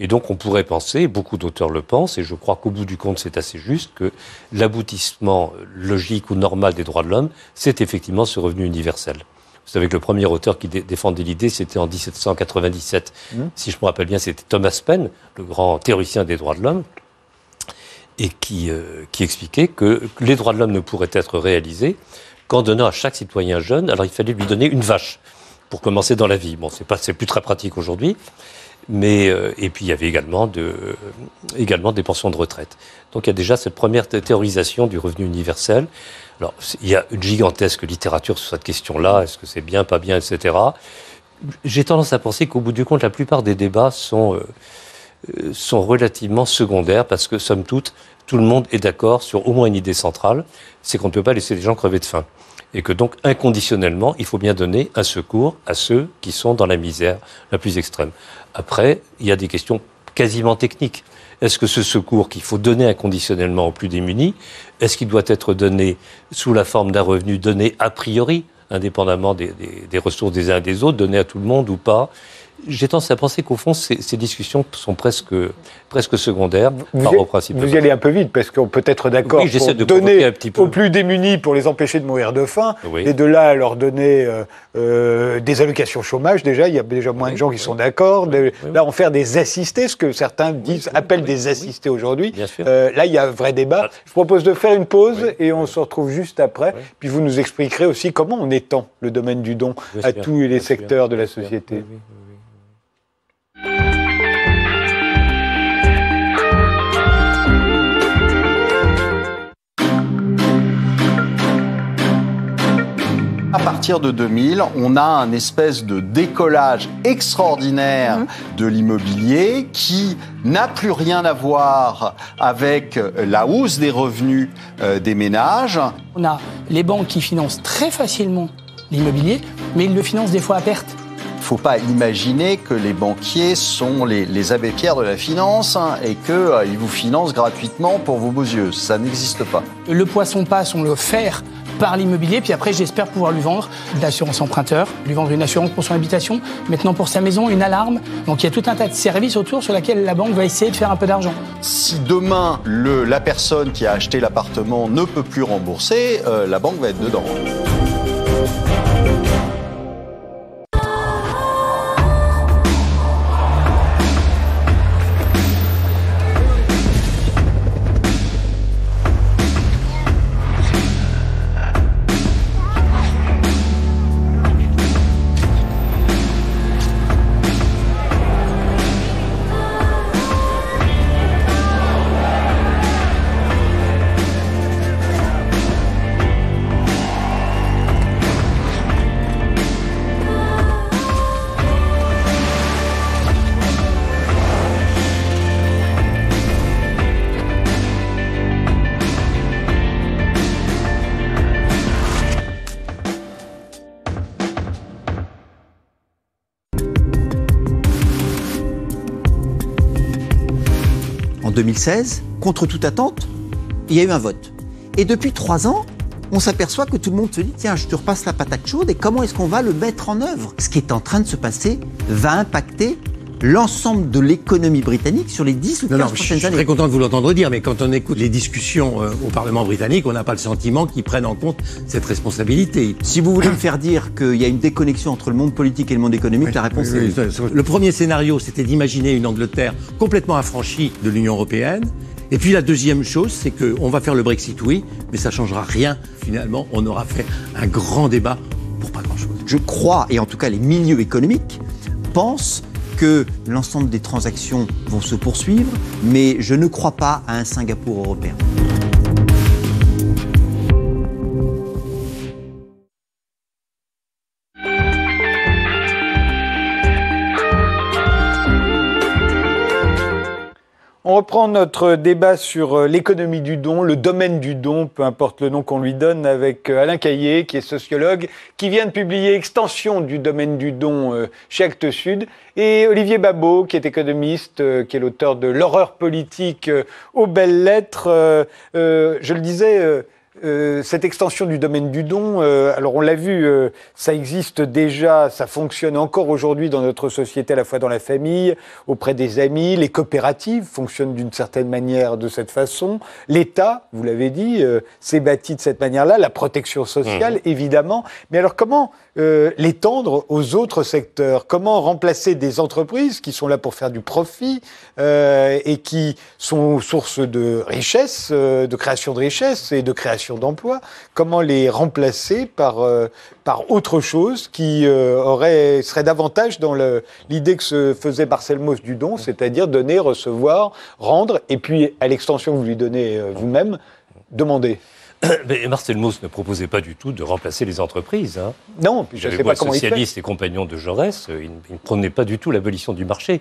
Et donc, on pourrait penser, beaucoup d'auteurs le pensent, et je crois qu'au bout du compte, c'est assez juste, que l'aboutissement logique ou normal des droits de l'homme, c'est effectivement ce revenu universel. Vous savez que le premier auteur qui défendait l'idée, c'était en 1797. Mmh. Si je me rappelle bien, c'était Thomas Paine, le grand théoricien des droits de l'homme. Et qui, qui expliquait que les droits de l'homme ne pourraient être réalisés qu'en donnant à chaque citoyen jeune, alors il fallait lui donner une vache pour commencer dans la vie. Bon, c'est pas, plus très pratique aujourd'hui, mais et puis il y avait également de, également des pensions de retraite. Donc il y a déjà cette première théorisation du revenu universel. Alors il y a une gigantesque littérature sur cette question-là. Est-ce que c'est bien, pas bien, etc. J'ai tendance à penser qu'au bout du compte, la plupart des débats sont euh, sont relativement secondaires parce que, somme toute, tout le monde est d'accord sur au moins une idée centrale, c'est qu'on ne peut pas laisser les gens crever de faim. Et que donc, inconditionnellement, il faut bien donner un secours à ceux qui sont dans la misère la plus extrême. Après, il y a des questions quasiment techniques. Est-ce que ce secours qu'il faut donner inconditionnellement aux plus démunis, est-ce qu'il doit être donné sous la forme d'un revenu donné a priori, indépendamment des ressources des uns et des autres, donné à tout le monde ou pas? J'ai tendance à penser qu'au fond, ces, ces, discussions sont presque, presque secondaires vous par y, au principe. Vous y allez un peu vite, parce qu'on peut être d'accord oui, pour de donner un petit peu. aux plus démunis pour les empêcher de mourir de faim, oui. et de là à leur donner euh, euh, des allocations chômage, déjà, il y a déjà moins oui, de gens qui sont d'accord. Là, en faire des assistés, ce que certains disent, appellent des assistés aujourd'hui. Euh, là, il y a un vrai débat. Ah. Je propose de faire une pause, et on se retrouve juste après. Puis vous nous expliquerez aussi comment on étend le domaine du don à tous les secteurs de la société. À partir de 2000, on a un espèce de décollage extraordinaire Mhm. de l'immobilier qui n'a plus rien à voir avec la hausse des revenus euh, des ménages. On a les banques qui financent très facilement l'immobilier, mais ils le financent des fois à perte. Il ne faut pas imaginer que les banquiers sont les, les abbés pierres de la finance hein, et qu'ils vous financent gratuitement pour vos beaux yeux. Ça n'existe pas. Le poisson passe, on le fait par l'immobilier, puis après j'espère pouvoir lui vendre de l'assurance emprunteur, lui vendre une assurance pour son habitation, maintenant pour sa maison, une alarme. Donc il y a tout un tas de services autour sur lesquels la banque va essayer de faire un peu d'argent. Si demain, la personne qui a acheté l'appartement ne peut plus rembourser, euh, la banque va être dedans. 2016, contre toute attente, il y a eu un vote. Et depuis trois ans, on s'aperçoit que tout le monde se dit tiens, je te repasse la patate chaude et comment est-ce qu'on va le mettre en œuvre? Ce qui est en train de se passer va impacter l'ensemble de l'économie britannique sur les 10 ou 15 Non, non, je prochaines suis années. très content de vous l'entendre dire, mais quand on écoute les discussions euh, au Parlement britannique, on n'a pas le sentiment qu'ils prennent en compte cette responsabilité. Si vous voulez me faire dire qu'il y a une déconnexion entre le monde politique et le monde économique, la réponse Oui, est oui. oui, Le premier scénario, c'était d'imaginer une Angleterre complètement affranchie de l'Union européenne. Et puis la deuxième chose, c'est qu'on va faire le Brexit, oui, mais ça changera rien. Finalement, on aura fait un grand débat pour pas grand-chose. Je crois, et en tout cas les milieux économiques pensent que l'ensemble des transactions vont se poursuivre, mais je ne crois pas à un Singapour européen. On reprend notre débat sur euh, l'économie du don, le domaine du don, peu importe le nom qu'on lui donne, avec euh, Alain Caillé, qui est sociologue, qui vient de publier Extension du domaine du don euh, chez Actes Sud, et Olivier Babot, qui est économiste, qui est l'auteur de L'horreur politique aux belles lettres. Je le disais, euh, cette extension du domaine du don, euh, alors on l'a vu, euh, ça existe déjà, ça fonctionne encore aujourd'hui dans notre société, à la fois dans la famille, auprès des amis, les coopératives fonctionnent d'une certaine manière de cette façon, l'État, vous l'avez dit, s'est bâti de cette manière-là, la protection sociale, mmh. évidemment. Mais alors comment l'étendre aux autres secteurs? Comment remplacer des entreprises qui sont là pour faire du profit et qui sont source de richesse, de création de richesse et de création d'emplois, comment les remplacer par, euh, par autre chose qui euh, aurait, serait davantage dans l'idée que se faisait Marcel Mauss du don, c'est-à-dire donner, recevoir, rendre, et puis à l'extension que vous lui donnez euh, vous-même, demander. Mais Marcel Mauss ne proposait pas du tout de remplacer les entreprises. Hein. Non, je ne sais pas comment socialiste et compagnon de Jaurès, il, ne prenait pas du tout l'abolition du marché.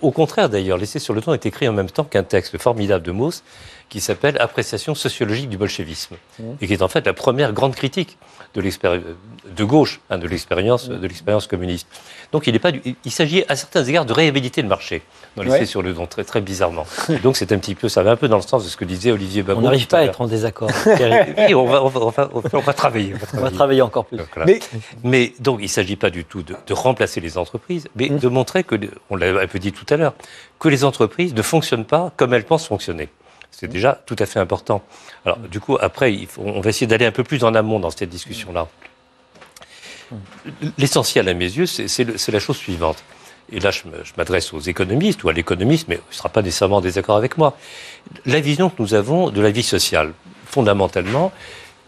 Au, contraire, d'ailleurs, Laissé sur le temps est écrit en même temps qu'un texte formidable de Mauss qui s'appelle Appréciation sociologique du bolchevisme, mmh. et qui est en fait la première grande critique de, de gauche, hein, de l'expérience mmh. de l'expérience communiste. Donc il n'est pas il s'agit à certains égards de réhabiliter le marché dans l'essai sur le don, très, très bizarrement. donc c'est un petit peu, ça va un peu dans le sens de ce que disait Olivier Babou. On n'arrive pas à être en désaccord. oui, on va, on, va, on, va, travailler, on va travailler. encore plus. mais, mais, donc il ne s'agit pas du tout de, remplacer les entreprises, mais mmh. de montrer que, on l'a un peu dit tout à l'heure, que les entreprises ne fonctionnent pas comme elles pensent fonctionner. C'est déjà tout à fait important. Alors, du coup, après, on va essayer d'aller un peu plus en amont dans cette discussion-là. L'essentiel, à mes yeux, c'est la chose suivante. Et là, je m'adresse aux économistes ou à l'économiste, mais il ne sera pas nécessairement en désaccord avec moi. La vision que nous avons de la vie sociale, fondamentalement,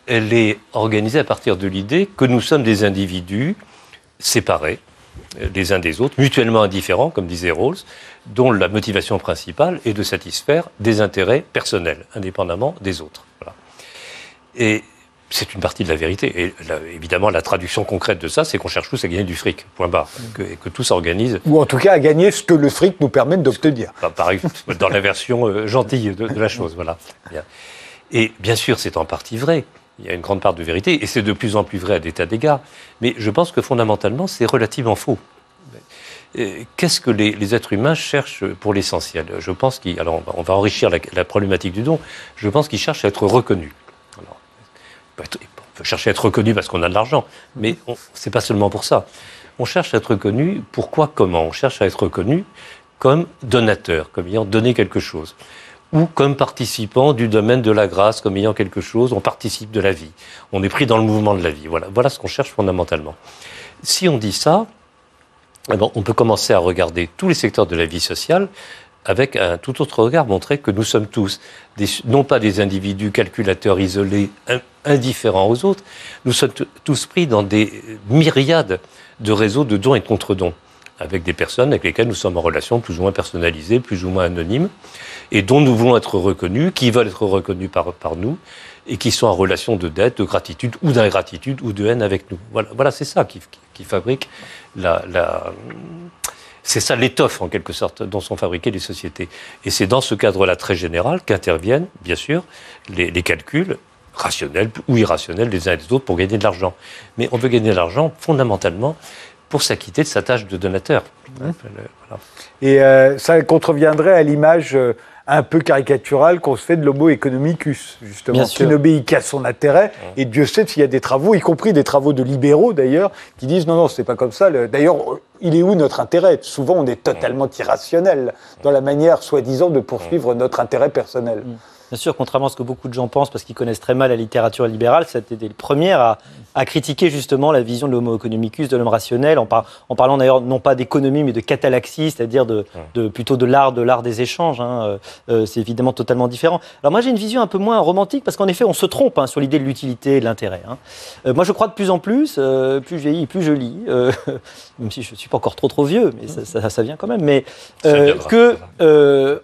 elle est organisée à partir de l'idée que nous sommes des individus séparés les uns des autres, mutuellement indifférents, comme disait Rawls, dont la motivation principale est de satisfaire des intérêts personnels, indépendamment des autres. Et c'est une partie de la vérité. Et évidemment, la traduction concrète de ça, c'est qu'on cherche tous à gagner du fric, point barre, que, et que tout s'organise. Ou en tout cas à gagner ce que le fric nous permet d'obtenir. Pareil, dans la version euh, gentille de, la chose, voilà. Et bien sûr, c'est en partie vrai. Il y a une grande part de vérité, et c'est de plus en plus vrai à des tas d'égards. Mais je pense que fondamentalement, c'est relativement faux. Qu'est-ce que les, êtres humains cherchent pour l'essentiel? Je pense qu'ils, alors on va enrichir la, problématique du don. Je pense qu'ils cherchent à être reconnus. on peut chercher à être reconnu parce qu'on a de l'argent, mais c'est pas seulement pour ça. On cherche à être reconnu. Pourquoi Comment? On cherche à être reconnu comme donateur, comme ayant donné quelque chose ou comme participant du domaine de la grâce, comme ayant quelque chose, on participe de la vie. On est pris dans le mouvement de la vie. Voilà, voilà ce qu'on cherche fondamentalement. Si on dit ça, on peut commencer à regarder tous les secteurs de la vie sociale avec un tout autre regard, montrer que nous sommes tous, non pas des individus calculateurs isolés, indifférents aux autres, nous sommes tous pris dans des myriades de réseaux de dons et de contre-dons avec des personnes avec lesquelles nous sommes en relation plus ou moins personnalisée, plus ou moins anonyme, et dont nous voulons être reconnus, qui veulent être reconnus par nous, et qui sont en relation de dette, de gratitude ou d'ingratitude ou de haine avec nous. Voilà, voilà c'est ça qui, qui, fabrique la... la c'est ça l'étoffe, en quelque sorte, dont sont fabriquées les sociétés. Et c'est dans ce cadre-là très général qu'interviennent, bien sûr, les, les calculs rationnels ou irrationnels des uns et des autres pour gagner de l'argent. Mais on veut gagner de l'argent fondamentalement pour s'acquitter de sa tâche de donateur. Et euh, ça contreviendrait à l'image euh, un peu caricaturale qu'on se fait de l'homo economicus, justement, qui n'obéit qu'à son intérêt. Et Dieu sait s'il y a des travaux, y compris des travaux de libéraux d'ailleurs, qui disent non, non, c'est pas comme ça. D'ailleurs, il est où notre intérêt? Souvent, on est totalement irrationnel dans la manière, soi-disant, de poursuivre notre intérêt personnel. Bien sûr, contrairement à ce que beaucoup de gens pensent, parce qu'ils connaissent très mal la littérature libérale, c'était les premières à, à, critiquer justement la vision de l'homo economicus, de l'homme rationnel, en, en parlant d'ailleurs non pas d'économie, mais de catalaxie, c'est-à-dire de, de, plutôt de l'art, de l'art des échanges. Hein. Euh, euh, c'est évidemment totalement différent. Alors moi, j'ai une vision un peu moins romantique, parce qu'en effet, on se trompe hein, sur l'idée de l'utilité et de l'intérêt. Hein. Euh, moi, je crois de plus en plus, euh, plus je vieillis, plus je lis, euh, même si je ne suis pas encore trop trop vieux, mais ça, ça, ça vient quand même, mais que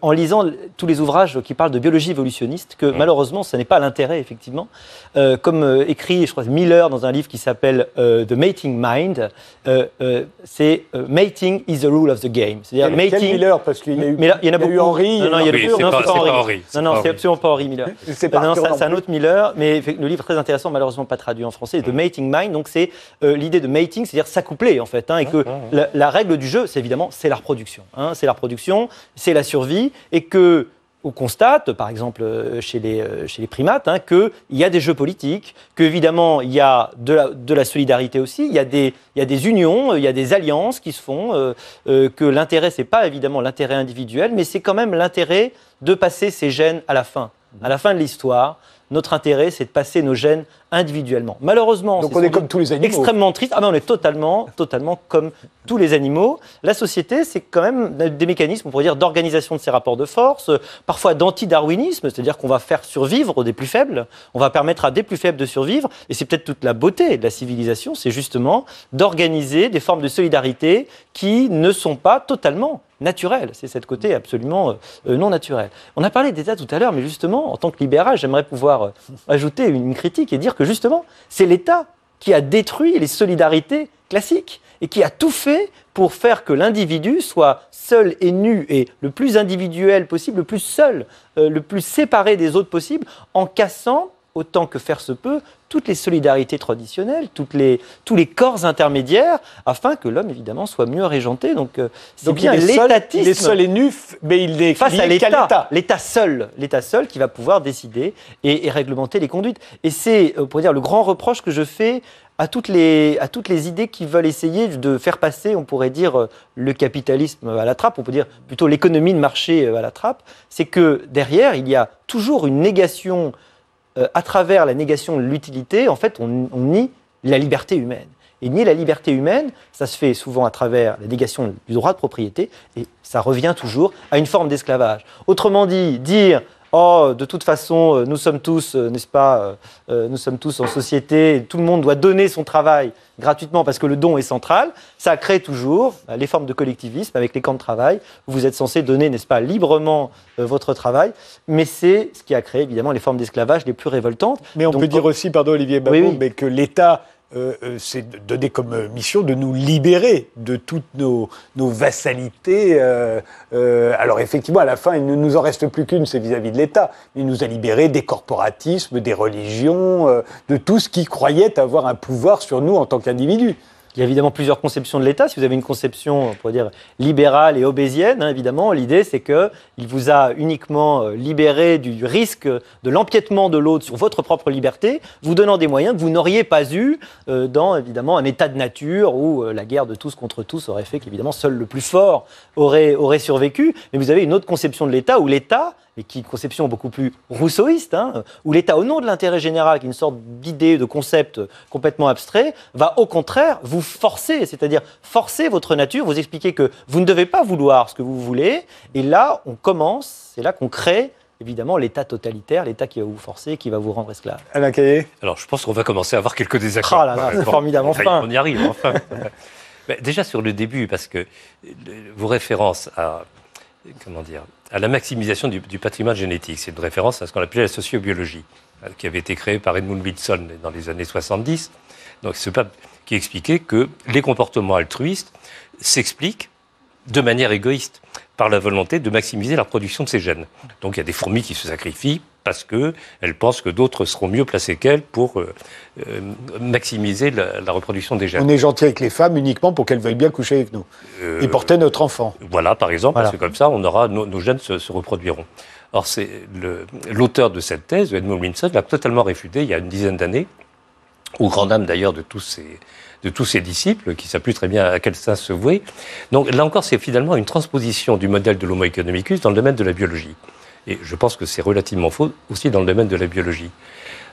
en lisant tous les ouvrages qui parlent de biologie évolutive, que malheureusement, ce n'est pas l'intérêt, effectivement. Euh, comme euh, écrit, je crois, Miller dans un livre qui s'appelle euh, The Mating Mind, c'est Mating is the rule of the game. C'est-à-dire mating. Miller? Parce qu'il y a eu, il y, en a, beaucoup. eu Henry. Non, non, il y a oui, non, pas, Henry. Non, non, c'est absolument pas Henry Miller. c'est un autre Miller, mais le livre très intéressant, malheureusement pas traduit en français, The Mating Mind. Donc c'est l'idée de mating, c'est-à-dire s'accoupler en fait, hein, et que la, règle du jeu, c'est évidemment c'est la reproduction. Hein, c'est la reproduction, c'est la survie, et que on constate, par exemple euh, chez les, euh, chez les primates, hein, qu'il y a des jeux politiques, qu'évidemment il y a de la, de la, solidarité aussi, il y, a des, il y a des unions, il y a des alliances qui se font, que l'intérêt, ce n'est pas évidemment l'intérêt individuel, mais c'est quand même l'intérêt de passer ces gènes à la fin, à la fin de l'histoire, notre intérêt, c'est de passer nos gènes individuellement. Malheureusement, Donc on est comme tous les animaux. Extrêmement triste. Ah ben on est totalement, totalement comme tous les animaux. La société, c'est quand même des mécanismes, on pourrait dire, d'organisation de ces rapports de force, parfois d'anti-darwinisme, c'est-à-dire qu'on va faire survivre des plus faibles, on va permettre à des plus faibles de survivre, et c'est peut-être toute la beauté de la civilisation, c'est justement d'organiser des formes de solidarité qui ne sont pas totalement naturelles. C'est cette côté absolument euh, euh, non naturel. On a parlé d'État tout à l'heure, mais justement, en tant que libéral, j'aimerais pouvoir euh, ajouter une critique et dire que justement, c'est l'État qui a détruit les solidarités classiques et qui a tout fait pour faire que l'individu soit seul et nu et le plus individuel possible, le plus seul, le plus séparé des autres possible, en cassant autant que faire se peut, toutes les solidarités traditionnelles, toutes les, tous les corps intermédiaires, afin que l'homme, évidemment, soit mieux régenté. Donc, euh, c'est bien l'étatisme. Il est seul et nu, mais il est face à l'État. L'État seul, l'État seul qui va pouvoir décider et, réglementer les conduites. Et c'est, euh, pour dire, le grand reproche que je fais à toutes, les, à toutes les idées qui veulent essayer de faire passer, on pourrait dire, euh, le capitalisme à la trappe, on peut dire plutôt l'économie de marché à la trappe, c'est que derrière, il y a toujours une négation euh, à travers la négation de l'utilité, en fait, on, nie la liberté humaine. Et nier la liberté humaine, ça se fait souvent à travers la négation du droit de propriété, et ça revient toujours à une forme d'esclavage. Autrement dit, dire oh, de toute façon, euh, nous sommes tous, euh, n'est-ce pas, euh, nous sommes tous en société, tout le monde doit donner son travail gratuitement parce que le don est central, ça crée toujours les formes de collectivisme avec les camps de travail, où vous êtes censé donner, n'est-ce pas, librement votre travail, mais c'est ce qui a créé évidemment les formes d'esclavage les plus révoltantes. Mais on peut dire aussi, pardon Olivier Babou, mais que l'État euh, euh, c'est donné comme mission de nous libérer de toutes nos, vassalités. Euh, alors effectivement, à la fin, il ne nous en reste plus qu'une, c'est vis-à-vis de l'État. Il nous a libérés des corporatismes, des religions, de tout ce qui croyait avoir un pouvoir sur nous en tant qu'individus. Il y a évidemment plusieurs conceptions de l'État. Si vous avez une conception, on pourrait dire, libérale et obésienne, hein, évidemment, l'idée c'est qu'il vous a uniquement euh, libéré du risque de l'empiètement de l'autre sur votre propre liberté, vous donnant des moyens que vous n'auriez pas eu euh, dans, évidemment, un état de nature où euh, la guerre de tous contre tous aurait fait qu'évidemment seul le plus fort aurait, aurait survécu. Mais vous avez une autre conception de l'État où l'État et qui est une conception beaucoup plus rousseauiste, hein, où l'État, au nom de l'intérêt général, qui est une sorte d'idée, de concept complètement abstrait, va au contraire vous forcer, c'est-à-dire forcer votre nature, vous expliquer que vous ne devez pas vouloir ce que vous voulez, et là, on commence, c'est là qu'on crée évidemment l'État totalitaire, l'État qui va vous forcer, qui va vous rendre esclave. Alain Caillé Alors je pense qu'on va commencer à avoir quelques désaccords. Ah là là, c'est formidable, enfin. On y arrive, enfin. déjà sur le début, parce que vos références à, comment dire, à la maximisation du, patrimoine génétique. C'est une référence à ce qu'on appelait la sociobiologie, euh, qui avait été créée par Edmund Wilson dans les années 70. Donc, ce pape qui expliquait que les comportements altruistes s'expliquent de manière égoïste par la volonté de maximiser la production de ces gènes. Donc il y a des fourmis qui se sacrifient parce qu'elles pensent que d'autres seront mieux placés qu'elles pour euh, euh, maximiser la, reproduction des gènes. On est gentil avec les femmes uniquement pour qu'elles veuillent bien coucher avec nous euh, et porter notre enfant. Voilà, par exemple, parce que comme ça, on aura, nos, gènes se, reproduiront. Or, c'est l'auteur de cette thèse, Edmund Wilson, l'a totalement réfuté il y a une dizaine d'années, au grand dam d'ailleurs de tous ses, de tous ses disciples, qui ne savent plus très bien à quel sens se vouer. Donc là encore, c'est finalement une transposition du modèle de l'Homo economicus dans le domaine de la biologie. Et je pense que c'est relativement faux aussi dans le domaine de la biologie.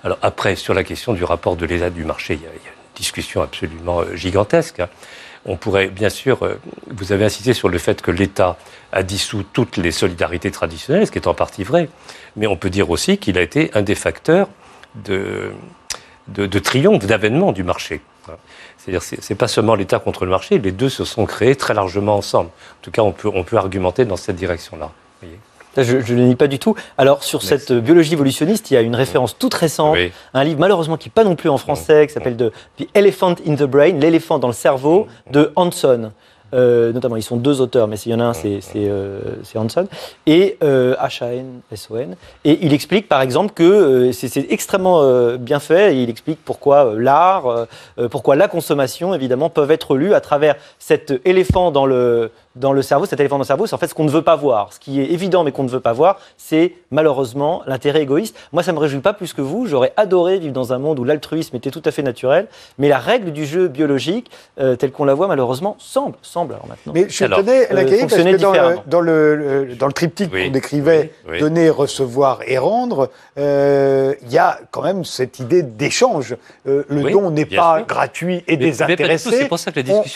Alors après, sur la question du rapport de l'État du marché, il y, a, une discussion absolument euh, gigantesque. Hein. On pourrait, bien sûr, euh, vous avez insisté sur le fait que l'État a dissous toutes les solidarités traditionnelles, ce qui est en partie vrai, mais on peut dire aussi qu'il a été un des facteurs de, triomphe, d'avènement du marché. C'est-à-dire, ce n'est pas seulement l'État contre le marché, les deux se sont créés très largement ensemble. En tout cas, on peut, on peut argumenter dans cette direction-là. Je ne le nie pas du tout. Alors, sur cette biologie évolutionniste, il y a une référence toute récente, un livre malheureusement qui n'est pas non plus en français, qui s'appelle The Elephant in the Brain, l'éléphant dans le cerveau, de Hanson. Euh, notamment, ils sont deux auteurs, mais s'il y en a un, c'est euh, Hanson, et euh, H-A-N-S-O-N. Et il explique, par exemple, que c'est extrêmement bien fait, et il explique pourquoi l'art, pourquoi la consommation, évidemment, peuvent être lus à travers cet éléphant dans le, dans le cerveau, cet éléphant dans le cerveau, c'est en fait ce qu'on ne veut pas voir. Ce qui est évident mais qu'on ne veut pas voir, c'est malheureusement l'intérêt égoïste. Moi, ça me réjouit pas plus que vous. J'aurais adoré vivre dans un monde où l'altruisme était tout à fait naturel, mais la règle du jeu biologique, euh, telle qu'on la voit malheureusement, semble, semble alors maintenant. Mais je tenais à la euh, parce que dans le, dans le, dans le triptyque qu'on décrivait, donner, recevoir et rendre, euh, il y a quand même cette idée d'échange. le don n'est pas gratuit et désintéressé.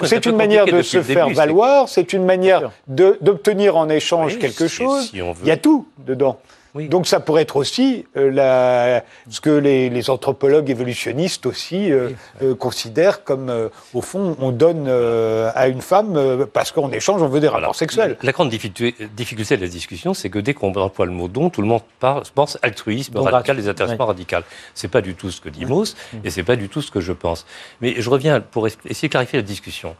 C'est une manière de se faire valoir, c'est une manière d'obtenir en échange quelque chose. Il y a tout dedans. Donc ça pourrait être aussi euh, la, ce que les, anthropologues évolutionnistes aussi euh, euh, considèrent comme, au fond, on donne à une femme parce qu'en échange, on veut des rapports sexuels. La, grande difficulté, de la discussion, c'est que dès qu'on emploie le mot don, tout le monde pense altruisme radical, désintéressements radical. C'est pas du tout ce que dit Mauss, et c'est pas du tout ce que je pense. Mais je reviens pour essayer de clarifier la discussion.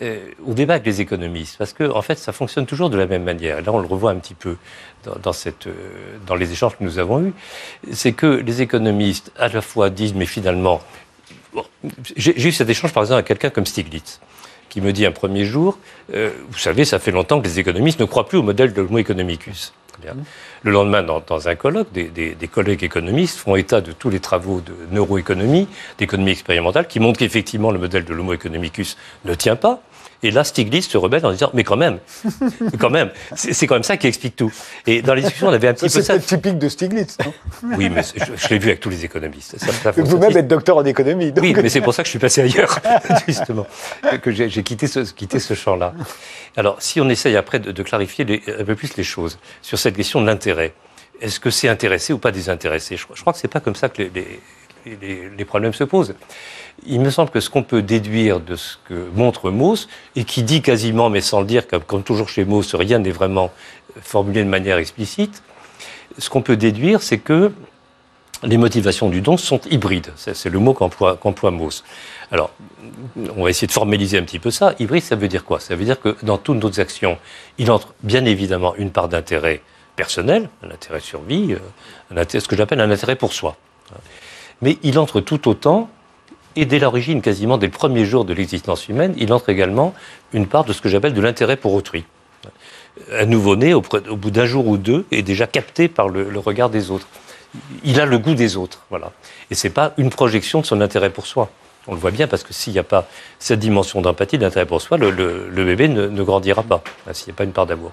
Euh, au débat avec les économistes, parce que en fait, ça fonctionne toujours de la même manière. Là, on le revoit un petit peu dans, euh, les échanges que nous avons eus, c'est que les économistes à la fois disent, mais finalement, j'ai eu cet échange par exemple avec quelqu'un comme Stiglitz qui me dit un premier jour, euh, vous savez, ça fait longtemps que les économistes ne croient plus au modèle de l'homo economicus. Le lendemain, dans, un colloque, des, des, collègues économistes font état de tous les travaux de neuroéconomie, d'économie expérimentale, qui montrent qu'effectivement le modèle de l'homo economicus ne tient pas. Et là, Stiglitz se rebelle en disant, mais quand même, quand même, c'est quand même ça qui explique tout. Et dans les discussions, on avait un petit peu ça. C'est typique de Stiglitz, non Oui, mais je, l'ai vu avec tous les économistes. Vous-même êtes docteur en économie. Oui, mais c'est pour ça que je suis passé ailleurs, justement, que j'ai quitté ce, quitté ce champ-là. Alors, si on essaye après de, clarifier un peu plus les choses sur cette question de l'intérêt, est-ce que c'est intéressé ou pas désintéressé? Je, crois que c'est pas comme ça que les, les, les problèmes se posent il me semble que ce qu'on peut déduire de ce que montre Mauss, et qui dit quasiment, mais sans le dire, comme, toujours chez Mauss, rien n'est vraiment formulé de manière explicite, ce qu'on peut déduire, c'est que les motivations du don sont hybrides. C'est le mot qu'emploie qu Mauss. Alors, on va essayer de formaliser un petit peu ça. Hybride, ça veut dire quoi? Ça veut dire que dans toutes nos actions, il entre bien évidemment une part d'intérêt personnel, un intérêt survie, euh, ce que j'appelle un intérêt pour soi. Mais il entre tout autant et dès l'origine, quasiment dès le premier jour de l'existence humaine, il entre également une part de ce que j'appelle de l'intérêt pour autrui. Un nouveau-né, au, bout d'un jour ou deux, est déjà capté par le, regard des autres. Il a le goût des autres, voilà. Et c'est pas une projection de son intérêt pour soi. On le voit bien parce que s'il n'y a pas cette dimension d'empathie, d'intérêt pour soi, le, bébé ne, grandira pas, hein, s'il n'y a pas une part d'amour.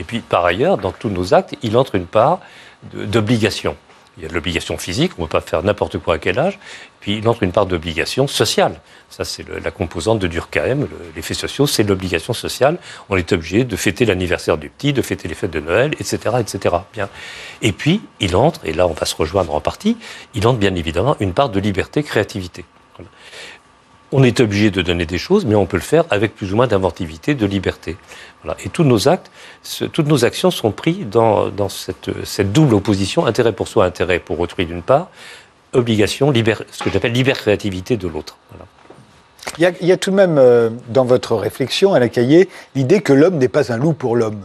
Et puis, par ailleurs, dans tous nos actes, il entre une part d'obligation. Il y a l'obligation physique, on ne peut pas faire n'importe quoi à quel âge. Puis il entre une part d'obligation sociale. Ça, c'est la composante de Durkheim. L'effet social, c'est l'obligation sociale. On est obligé de fêter l'anniversaire du petit, de fêter les fêtes de Noël, etc., etc. Bien. Et puis, il entre, et là, on va se rejoindre en partie, il entre bien évidemment une part de liberté, créativité. On est obligé de donner des choses, mais on peut le faire avec plus ou moins d'inventivité, de liberté. Et tous nos actes, toutes nos actions sont prises dans, cette, double opposition, intérêt pour soi, intérêt pour autrui d'une part, obligation, ce que j'appelle libre créativité de l'autre. Il, y a tout de même euh, dans votre réflexion à la cahier l'idée que l'homme n'est pas un loup pour l'homme.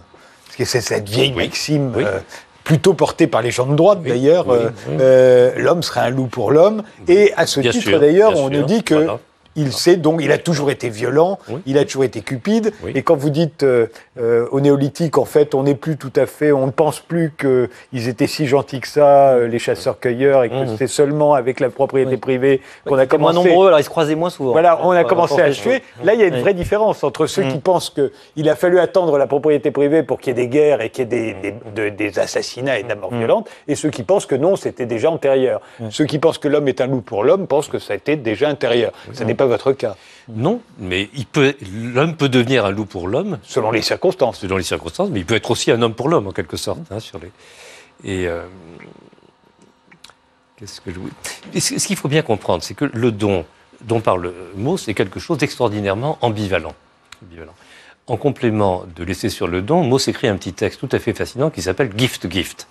Parce que c'est cette vieille maxime. Euh, plutôt portée par les gens de droite d'ailleurs, euh, l'homme serait un loup pour l'homme. Et à ce titre d'ailleurs, on nous dit que il sait donc, il a toujours été violent, il a toujours été cupide. Et quand vous dites euh, euh, au néolithique, en fait, on n'est plus tout à fait, on ne pense plus qu'ils étaient si gentils que ça, euh, les chasseurs-cueilleurs, et que mmh. c'est seulement avec la propriété privée qu'on a commencé. Moins nombreux, alors ils se croissaient moins souvent. Voilà, on a commencé à tuer. Là, il y a une vraie différence entre ceux qui mmh. pensent qu'il a fallu attendre la propriété privée pour qu'il y ait des guerres et qu'il y ait des, des, assassinats et de la mort mmh. violente, et ceux qui pensent que non, c'était déjà antérieur. Ceux qui pensent que l'homme est un loup pour l'homme pensent que ça a été déjà intérieur. Ça n'est pas votre cas. Non, mais l'homme peut devenir un loup pour l'homme. Selon les circonstances. Selon les circonstances, mais il peut être aussi un homme pour l'homme, en quelque sorte. Hein, sur les... Et. Euh, qu'est-ce que je Ce qu'il faut bien comprendre, c'est que le don dont parle mot, c'est quelque chose d'extraordinairement ambivalent. ambivalent. En complément de laisser sur le don, Mauss écrit un petit texte tout à fait fascinant qui s'appelle Gift Gift.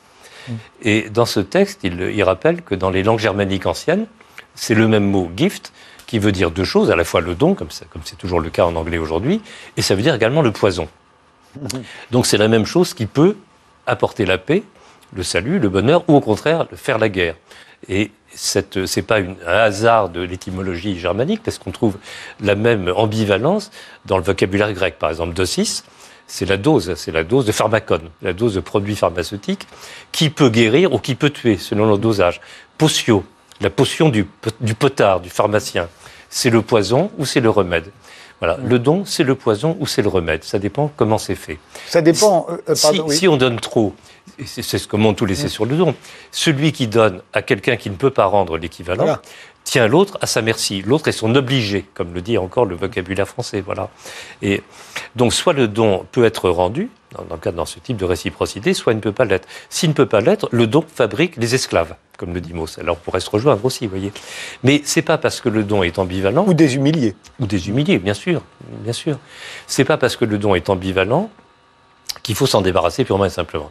Mm. Et dans ce texte, il, il, rappelle que dans les langues germaniques anciennes, c'est le même mot gift qui veut dire deux choses, à la fois le don, comme c'est toujours le cas en anglais aujourd'hui, et ça veut dire également le poison. Donc c'est la même chose qui peut apporter la paix, le salut, le bonheur, ou au contraire faire la guerre. Et ce n'est pas un hasard de l'étymologie germanique, parce qu'on trouve la même ambivalence dans le vocabulaire grec. Par exemple, dosis, c'est la dose, c'est la dose de pharmacone, la dose de produits pharmaceutiques qui peut guérir ou qui peut tuer selon le dosage. Potio, la potion du, du potard, du pharmacien, c'est le poison ou c'est le remède? Voilà. Le don, c'est le poison ou c'est le remède? Ça dépend comment c'est fait. Ça dépend. Euh, euh, si, si, on donne trop, c'est ce que montre tout l'essai sur le don, celui qui donne à quelqu'un qui ne peut pas rendre l'équivalent tient l'autre à sa merci. L'autre est son obligé, comme le dit encore le vocabulaire français. Voilà. Et donc, soit le don peut être rendu, dans, le cadre dans ce type de réciprocité, soit il ne peut pas l'être. S'il ne peut pas l'être, le don fabrique les esclaves, comme le dit Mauss. Alors, on pourrait se rejoindre aussi, vous voyez. Mais c'est pas parce que le don est ambivalent. Ou des humiliés. Ou des humiliés, bien sûr. Bien sûr. C'est pas parce que le don est ambivalent qu'il faut s'en débarrasser purement et simplement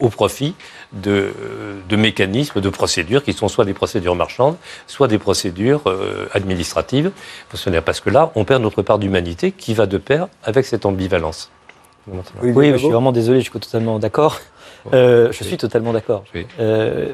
au profit de, de, mécanismes, de procédures qui sont soit des procédures marchandes, soit des procédures euh, administratives. Parce que là, on perd notre part d'humanité qui va de pair avec cette ambivalence. Oui, je suis vraiment désolé, je suis totalement d'accord. Euh, je suis totalement d'accord. Euh,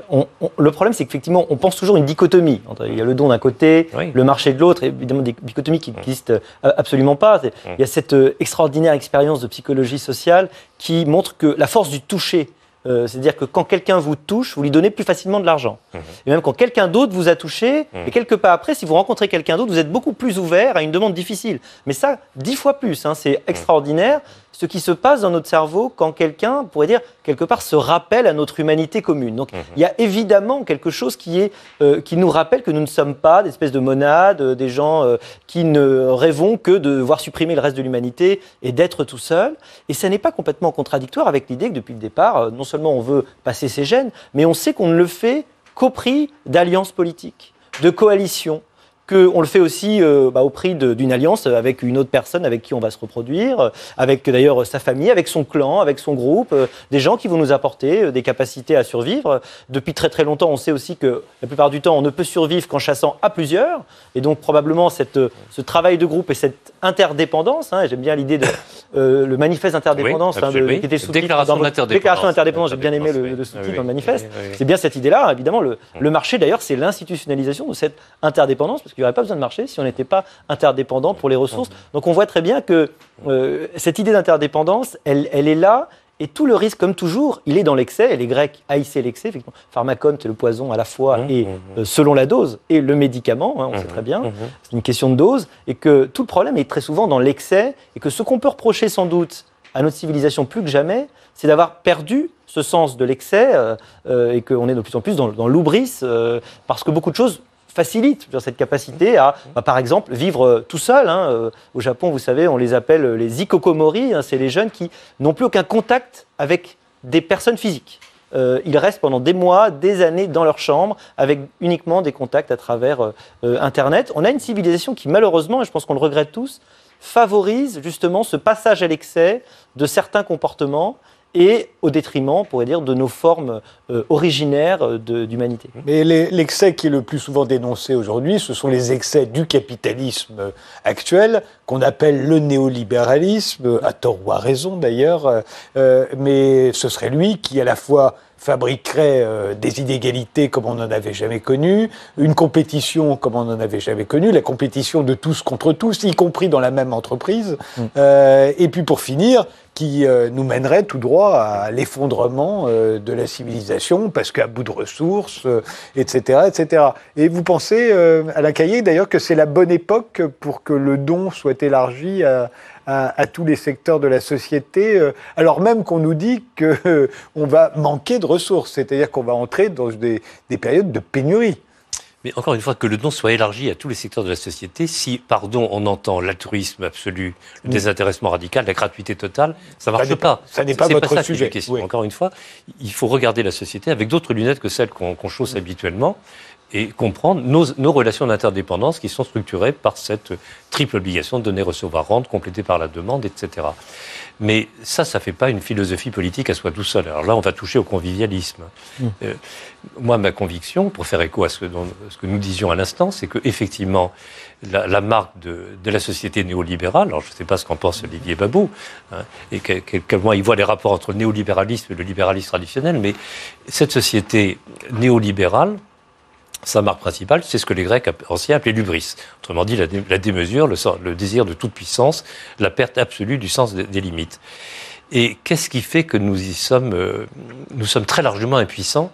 le problème, c'est qu'effectivement, on pense toujours une dichotomie. Il y a le don d'un côté, le marché de l'autre, évidemment des dichotomies qui n'existent absolument pas. Il y a cette extraordinaire expérience de psychologie sociale qui montre que la force du toucher euh, c'est-à-dire que quand quelqu'un vous touche, vous lui donnez plus facilement de l'argent. Mhm. Et même quand quelqu'un d'autre vous a touché, mhm. et quelques pas après, si vous rencontrez quelqu'un d'autre, vous êtes beaucoup plus ouvert à une demande difficile. Mais ça, dix fois plus, hein, c'est extraordinaire ce qui se passe dans notre cerveau quand quelqu'un, pourrait dire, quelque part, se rappelle à notre humanité commune. Donc, il y a évidemment quelque chose qui, est, euh, qui nous rappelle que nous ne sommes pas des espèces de monades, euh, des gens qui ne rêvons que de voir supprimer le reste de l'humanité et d'être tout seul. Et ça n'est pas complètement contradictoire avec l'idée que depuis le départ, non seulement on veut passer ses gènes, mais on sait qu'on ne le fait qu'au prix d'alliances politiques, de coalitions, qu'on le fait aussi euh, bah, au prix d'une alliance avec une autre personne avec qui on va se reproduire, euh, avec d'ailleurs sa famille, avec son clan, avec son groupe, euh, des gens qui vont nous apporter des capacités à survivre. Depuis très très longtemps, on sait aussi que la plupart du temps, on ne peut survivre qu'en chassant à plusieurs, et donc probablement cette, ce travail de groupe et cette interdépendance, hein, j'aime bien l'idée de le manifeste d'interdépendance, hein, qui était sous déclaration d'interdépendance. Déclaration d'interdépendance, j'ai bien aimé le, le sous-titre dans le manifeste. C'est bien cette idée-là, évidemment. Le, le marché, d'ailleurs, c'est l'institutionnalisation de cette interdépendance, parce il n'y aurait pas besoin de marché si on n'était pas interdépendant pour les ressources. Donc on voit très bien que euh, cette idée d'interdépendance, elle, elle, est là. Et tout le risque, comme toujours, il est dans l'excès. Et les Grecs haïssaient l'excès. Pharmacone, c'est le poison à la fois mmh, et mmh, mmh. Euh, selon la dose et le médicament. Hein, on sait très bien. C'est une question de dose. Et que tout le problème est très souvent dans l'excès. Et que ce qu'on peut reprocher sans doute à notre civilisation plus que jamais, c'est d'avoir perdu ce sens de l'excès euh, et qu'on est de plus en plus dans, dans l'oubris parce que beaucoup de choses facilite cette capacité à, bah, par exemple, vivre euh, tout seul. Hein, euh, au Japon, vous savez, on les appelle euh, les ikokomori. Hein, c'est les jeunes qui n'ont plus aucun contact avec des personnes physiques. ils restent pendant des mois, des années dans leur chambre, avec uniquement des contacts à travers Internet. On a une civilisation qui, malheureusement, et je pense qu'on le regrette tous, favorise justement ce passage à l'excès de certains comportements et au détriment, on pourrait dire, de nos formes euh, originaires euh, d'humanité. Mais l'excès qui est le plus souvent dénoncé aujourd'hui, ce sont les excès du capitalisme actuel, qu'on appelle le néolibéralisme, à tort ou à raison d'ailleurs, euh, mais ce serait lui qui à la fois fabriquerait euh, des inégalités comme on n'en avait jamais connu, une compétition comme on n'en avait jamais connu, la compétition de tous contre tous, y compris dans la même entreprise, mm. euh, et puis pour finir, qui euh, nous mènerait tout droit à l'effondrement de la civilisation, parce qu'à bout de ressources, etc., etc. Et vous pensez, à la cahier d'ailleurs, que c'est la bonne époque pour que le don soit élargi à, à, tous les secteurs de la société, euh, alors même qu'on nous dit qu'on euh, va manquer de ressources, c'est-à-dire qu'on va entrer dans des, périodes de pénurie. Mais encore une fois, que le don soit élargi à tous les secteurs de la société, si, pardon, on entend l'altruisme absolu, le désintéressement radical, la gratuité totale, ça ne marche pas. Ça n'est pas votre sujet. Encore une fois, il faut regarder la société avec d'autres lunettes que celles qu'on chausse habituellement et comprendre nos, relations d'interdépendance qui sont structurées par cette triple obligation de donner, recevoir, rendre, complétée par la demande, etc. Mais ça, ça ne fait pas une philosophie politique à soi tout seul. Alors là, on va toucher au convivialisme. Mmh. Euh, moi, ma conviction, pour faire écho à ce, ce que nous disions à l'instant, c'est qu'effectivement, la, la marque de, de, la société néolibérale, alors je ne sais pas ce qu'en pense Olivier Babou, hein, et comment il voit les rapports entre le néolibéralisme et le libéralisme traditionnel, mais cette société néolibérale, sa marque principale, c'est ce que les Grecs anciens appelaient l'ubris. Autrement dit, la, démesure, le, désir de toute puissance, la perte absolue du sens des, limites. Et qu'est-ce qui fait que nous y sommes, euh, nous sommes très largement impuissants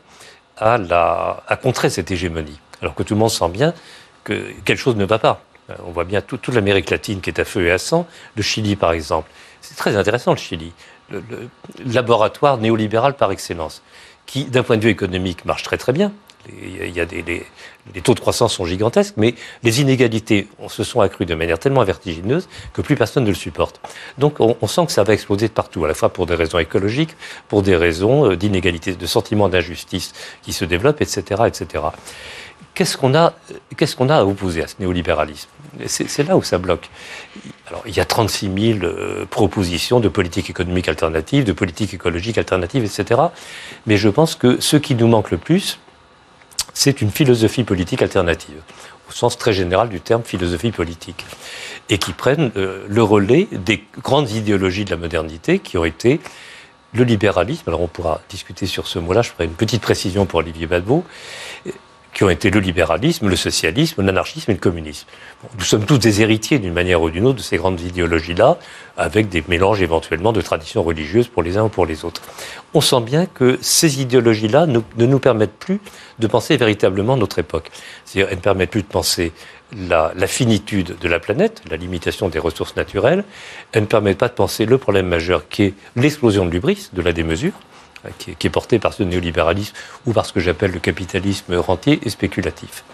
à, contrer cette hégémonie Alors que tout le monde sent bien que quelque chose ne va pas. Euh, on voit bien toute l'Amérique latine qui est à feu et à sang, le Chili par exemple. C'est très intéressant le Chili, le laboratoire néolibéral par excellence, qui d'un point de vue économique marche très très bien, il y a des, les, taux de croissance sont gigantesques, mais les inégalités se sont accrues de manière tellement vertigineuse que plus personne ne le supporte. Donc on, sent que ça va exploser de partout, à la fois pour des raisons écologiques, pour des raisons euh, d'inégalité, de sentiment d'injustice qui se développent, etc. etc. Qu'est-ce qu'on a, qu'est-ce qu'on a à opposer à ce néolibéralisme? C'est, là où ça bloque. Alors, il y a 36 000 euh, propositions de politique économique alternative, de politique écologique alternative, etc. Mais je pense que ce qui nous manque le plus, c'est une philosophie politique alternative, au sens très général du terme philosophie politique, et qui prennent euh, le relais des grandes idéologies de la modernité qui ont été le libéralisme. Alors on pourra discuter sur ce mot-là, je ferai une petite précision pour Olivier Badbeau qui ont été le libéralisme, le socialisme, l'anarchisme et le communisme. nous sommes tous des héritiers d'une manière ou d'une autre de ces grandes idéologies-là, avec des mélanges éventuellement de traditions religieuses pour les uns ou pour les autres. On sent bien que ces idéologies-là ne, nous permettent plus de penser véritablement notre époque. C'est-à-dire, elles ne permettent plus de penser la, la, finitude de la planète, la limitation des ressources naturelles. Elles ne permettent pas de penser le problème majeur qui est l'explosion de l'ubris, de la démesure qui est, porté par ce néolibéralisme ou par ce que j'appelle le capitalisme rentier et spéculatif.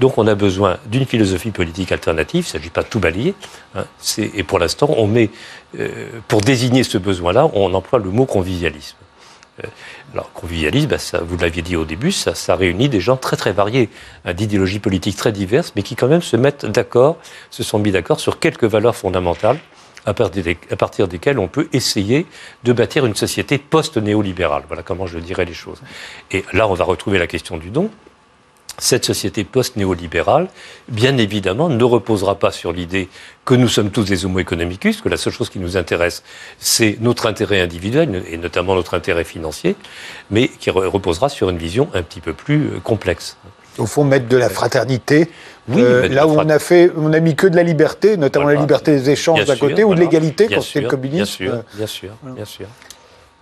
Donc on a besoin d'une philosophie politique alternative, il ne s'agit pas de tout balayer, hein, et pour l'instant, on met, euh, pour désigner ce besoin-là, on emploie le mot convivialisme. Euh, alors, convivialisme, bah, vous l'aviez dit au début, ça, ça, réunit des gens très très variés, hein, d'idéologies politiques très diverses, mais qui quand même se mettent d'accord, se sont mis d'accord sur quelques valeurs fondamentales à partir, desquels on peut essayer de bâtir une société post-néolibérale. Voilà comment je dirais les choses. Et là, on va retrouver la question du don. Cette société post-néolibérale, bien évidemment, ne reposera pas sur l'idée que nous sommes tous des homo economicus, que la seule chose qui nous intéresse, c'est notre intérêt individuel, et notamment notre intérêt financier, mais qui reposera sur une vision un petit peu plus euh, complexe. Au fond, mettre de la fraternité euh, là où on a fait, on a mis que de la liberté, notamment la liberté des échanges d'un côté, ou de l'égalité quand c'était le communisme. Bien sûr, bien sûr, bien sûr.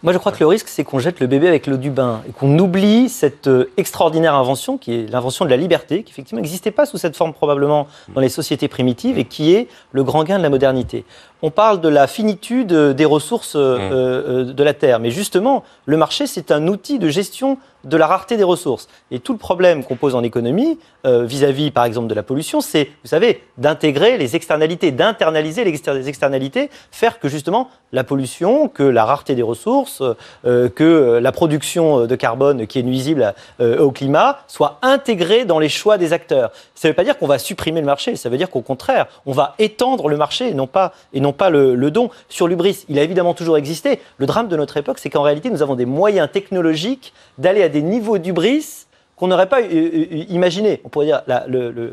Moi, je crois que le risque, c'est qu'on jette le bébé avec l'eau du bain et qu'on oublie cette euh, extraordinaire invention qui est l'invention de la liberté, qui effectivement n'existait pas sous cette forme probablement dans les sociétés primitives et qui est le grand gain de la modernité. On parle de la finitude des ressources euh, mmh. de la Terre, mais justement, le marché, c'est un outil de gestion de la rareté des ressources. Et tout le problème qu'on pose en économie, euh, vis-à-vis par exemple de la pollution, c'est, vous savez, d'intégrer les externalités, d'internaliser les externalités, faire que justement la pollution, que la rareté des ressources, euh, que la production de carbone qui est nuisible euh, au climat soit intégrée dans les choix des acteurs. Ça ne veut pas dire qu'on va supprimer le marché, ça veut dire qu'au contraire, on va étendre le marché et non pas, et non pas le, don. Sur l'ubris, il a évidemment toujours existé. Le drame de notre époque, c'est qu'en réalité, nous avons des moyens technologiques d'aller à des niveaux d'ubris qu'on n'aurait pas euh, euh, imaginé. On pourrait dire euh,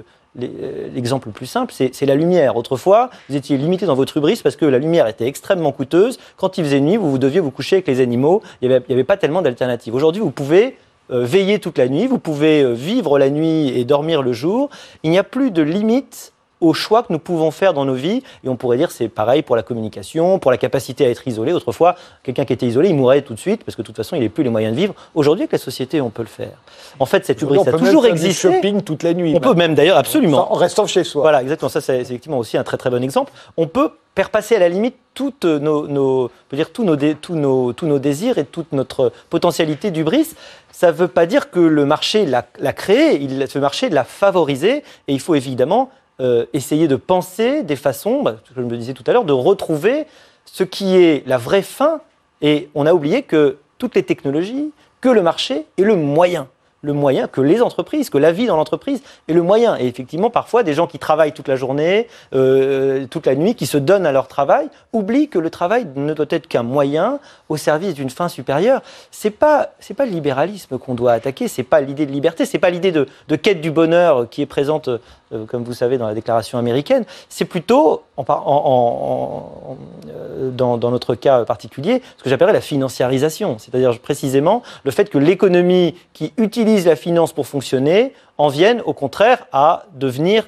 l'exemple le, plus simple, c'est la lumière. Autrefois, vous étiez limité dans votre hubris parce que la lumière était extrêmement coûteuse. Quand il faisait nuit, vous, vous deviez vous coucher avec les animaux. Il n'y avait, avait, pas tellement d'alternatives. Aujourd'hui, vous pouvez veiller toute la nuit, vous pouvez vivre la nuit et dormir le jour. Il n'y a plus de limite aux choix que nous pouvons faire dans nos vies. Et on pourrait dire c'est pareil pour la communication, pour la capacité à être isolé. Autrefois, quelqu'un qui était isolé, il mourrait tout de suite parce que de toute façon, il n'avait plus les moyens de vivre. Aujourd'hui, avec la société, on peut le faire. En fait, cette hubris a toujours existé. On peut shopping toute la nuit. On peut même d'ailleurs, absolument. En restant chez soi. Voilà, exactement. Ça, c'est effectivement aussi un très très bon exemple. On peut faire passer à la limite toutes nos, peut dire, tous, nos, tous, nos, tous nos désirs et toute notre potentialité d'ubris. Ça ne veut pas dire que le marché l'a créé, il, ce marché l'a favorisé, et il faut évidemment euh, essayer de penser des façons, bah, comme je me disais tout à l'heure, de retrouver ce qui est la vraie fin. Et on a oublié que toutes les technologies, que le marché est le moyen le moyen que les entreprises, que la vie dans l'entreprise est le moyen. Et effectivement, parfois, des gens qui travaillent toute la journée, euh, toute la nuit, qui se donnent à leur travail, oublient que le travail ne doit être qu'un moyen au service d'une fin supérieure. C'est pas c'est pas le libéralisme qu'on doit attaquer, c'est pas l'idée de liberté, c'est pas l'idée de, quête du bonheur qui est présente euh, comme vous savez, dans la déclaration américaine. C'est plutôt, en, euh, dans, notre cas particulier, ce que j'appellerais la financiarisation. C'est-à-dire précisément le fait que l'économie qui utilise la finance pour fonctionner en vienne, au contraire, à devenir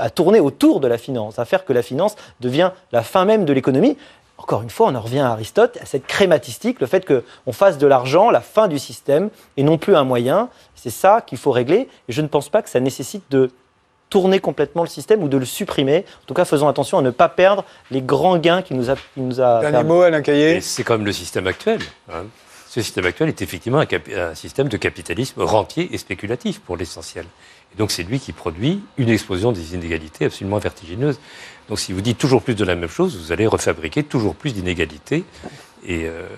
à tourner autour de la finance, à faire que la finance devient la fin même de l'économie. Encore une fois, on en revient à Aristote, à cette crématistique, le fait qu'on fasse de l'argent la fin du système et non plus un moyen. C'est ça qu'il faut régler. Et je ne pense pas que ça nécessite de tourner complètement le système ou de le supprimer. En tout cas, faisons attention à ne pas perdre les grands gains qu'il nous a, nous a Dernier mot, Alain Caillé. C'est comme le système actuel. Hein. Ce système actuel est effectivement un, système de capitalisme rentier et spéculatif pour l'essentiel. Et donc c'est lui qui produit une explosion des inégalités absolument vertigineuse. Donc si vous dites toujours plus de la même chose, vous allez refabriquer toujours plus d'inégalités et euh,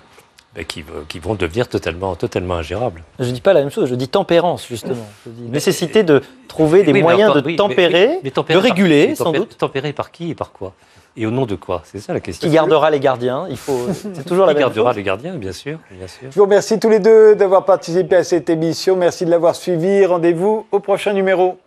ben, qui, vont devenir totalement, totalement ingérables. Je ne dis pas la même chose, je dis tempérance justement. Je dis nécessité de trouver des moyens de tempérer, de réguler sans doute. Tempérer par qui et par quoi? Et au nom de quoi? C'est ça la question. Qui gardera les gardiens? Il faut. C'est toujours la Qui gardera les gardiens, bien sûr, bien sûr. Je vous remercie tous les deux d'avoir participé à cette émission. Merci de l'avoir suivi. Rendez-vous au prochain numéro.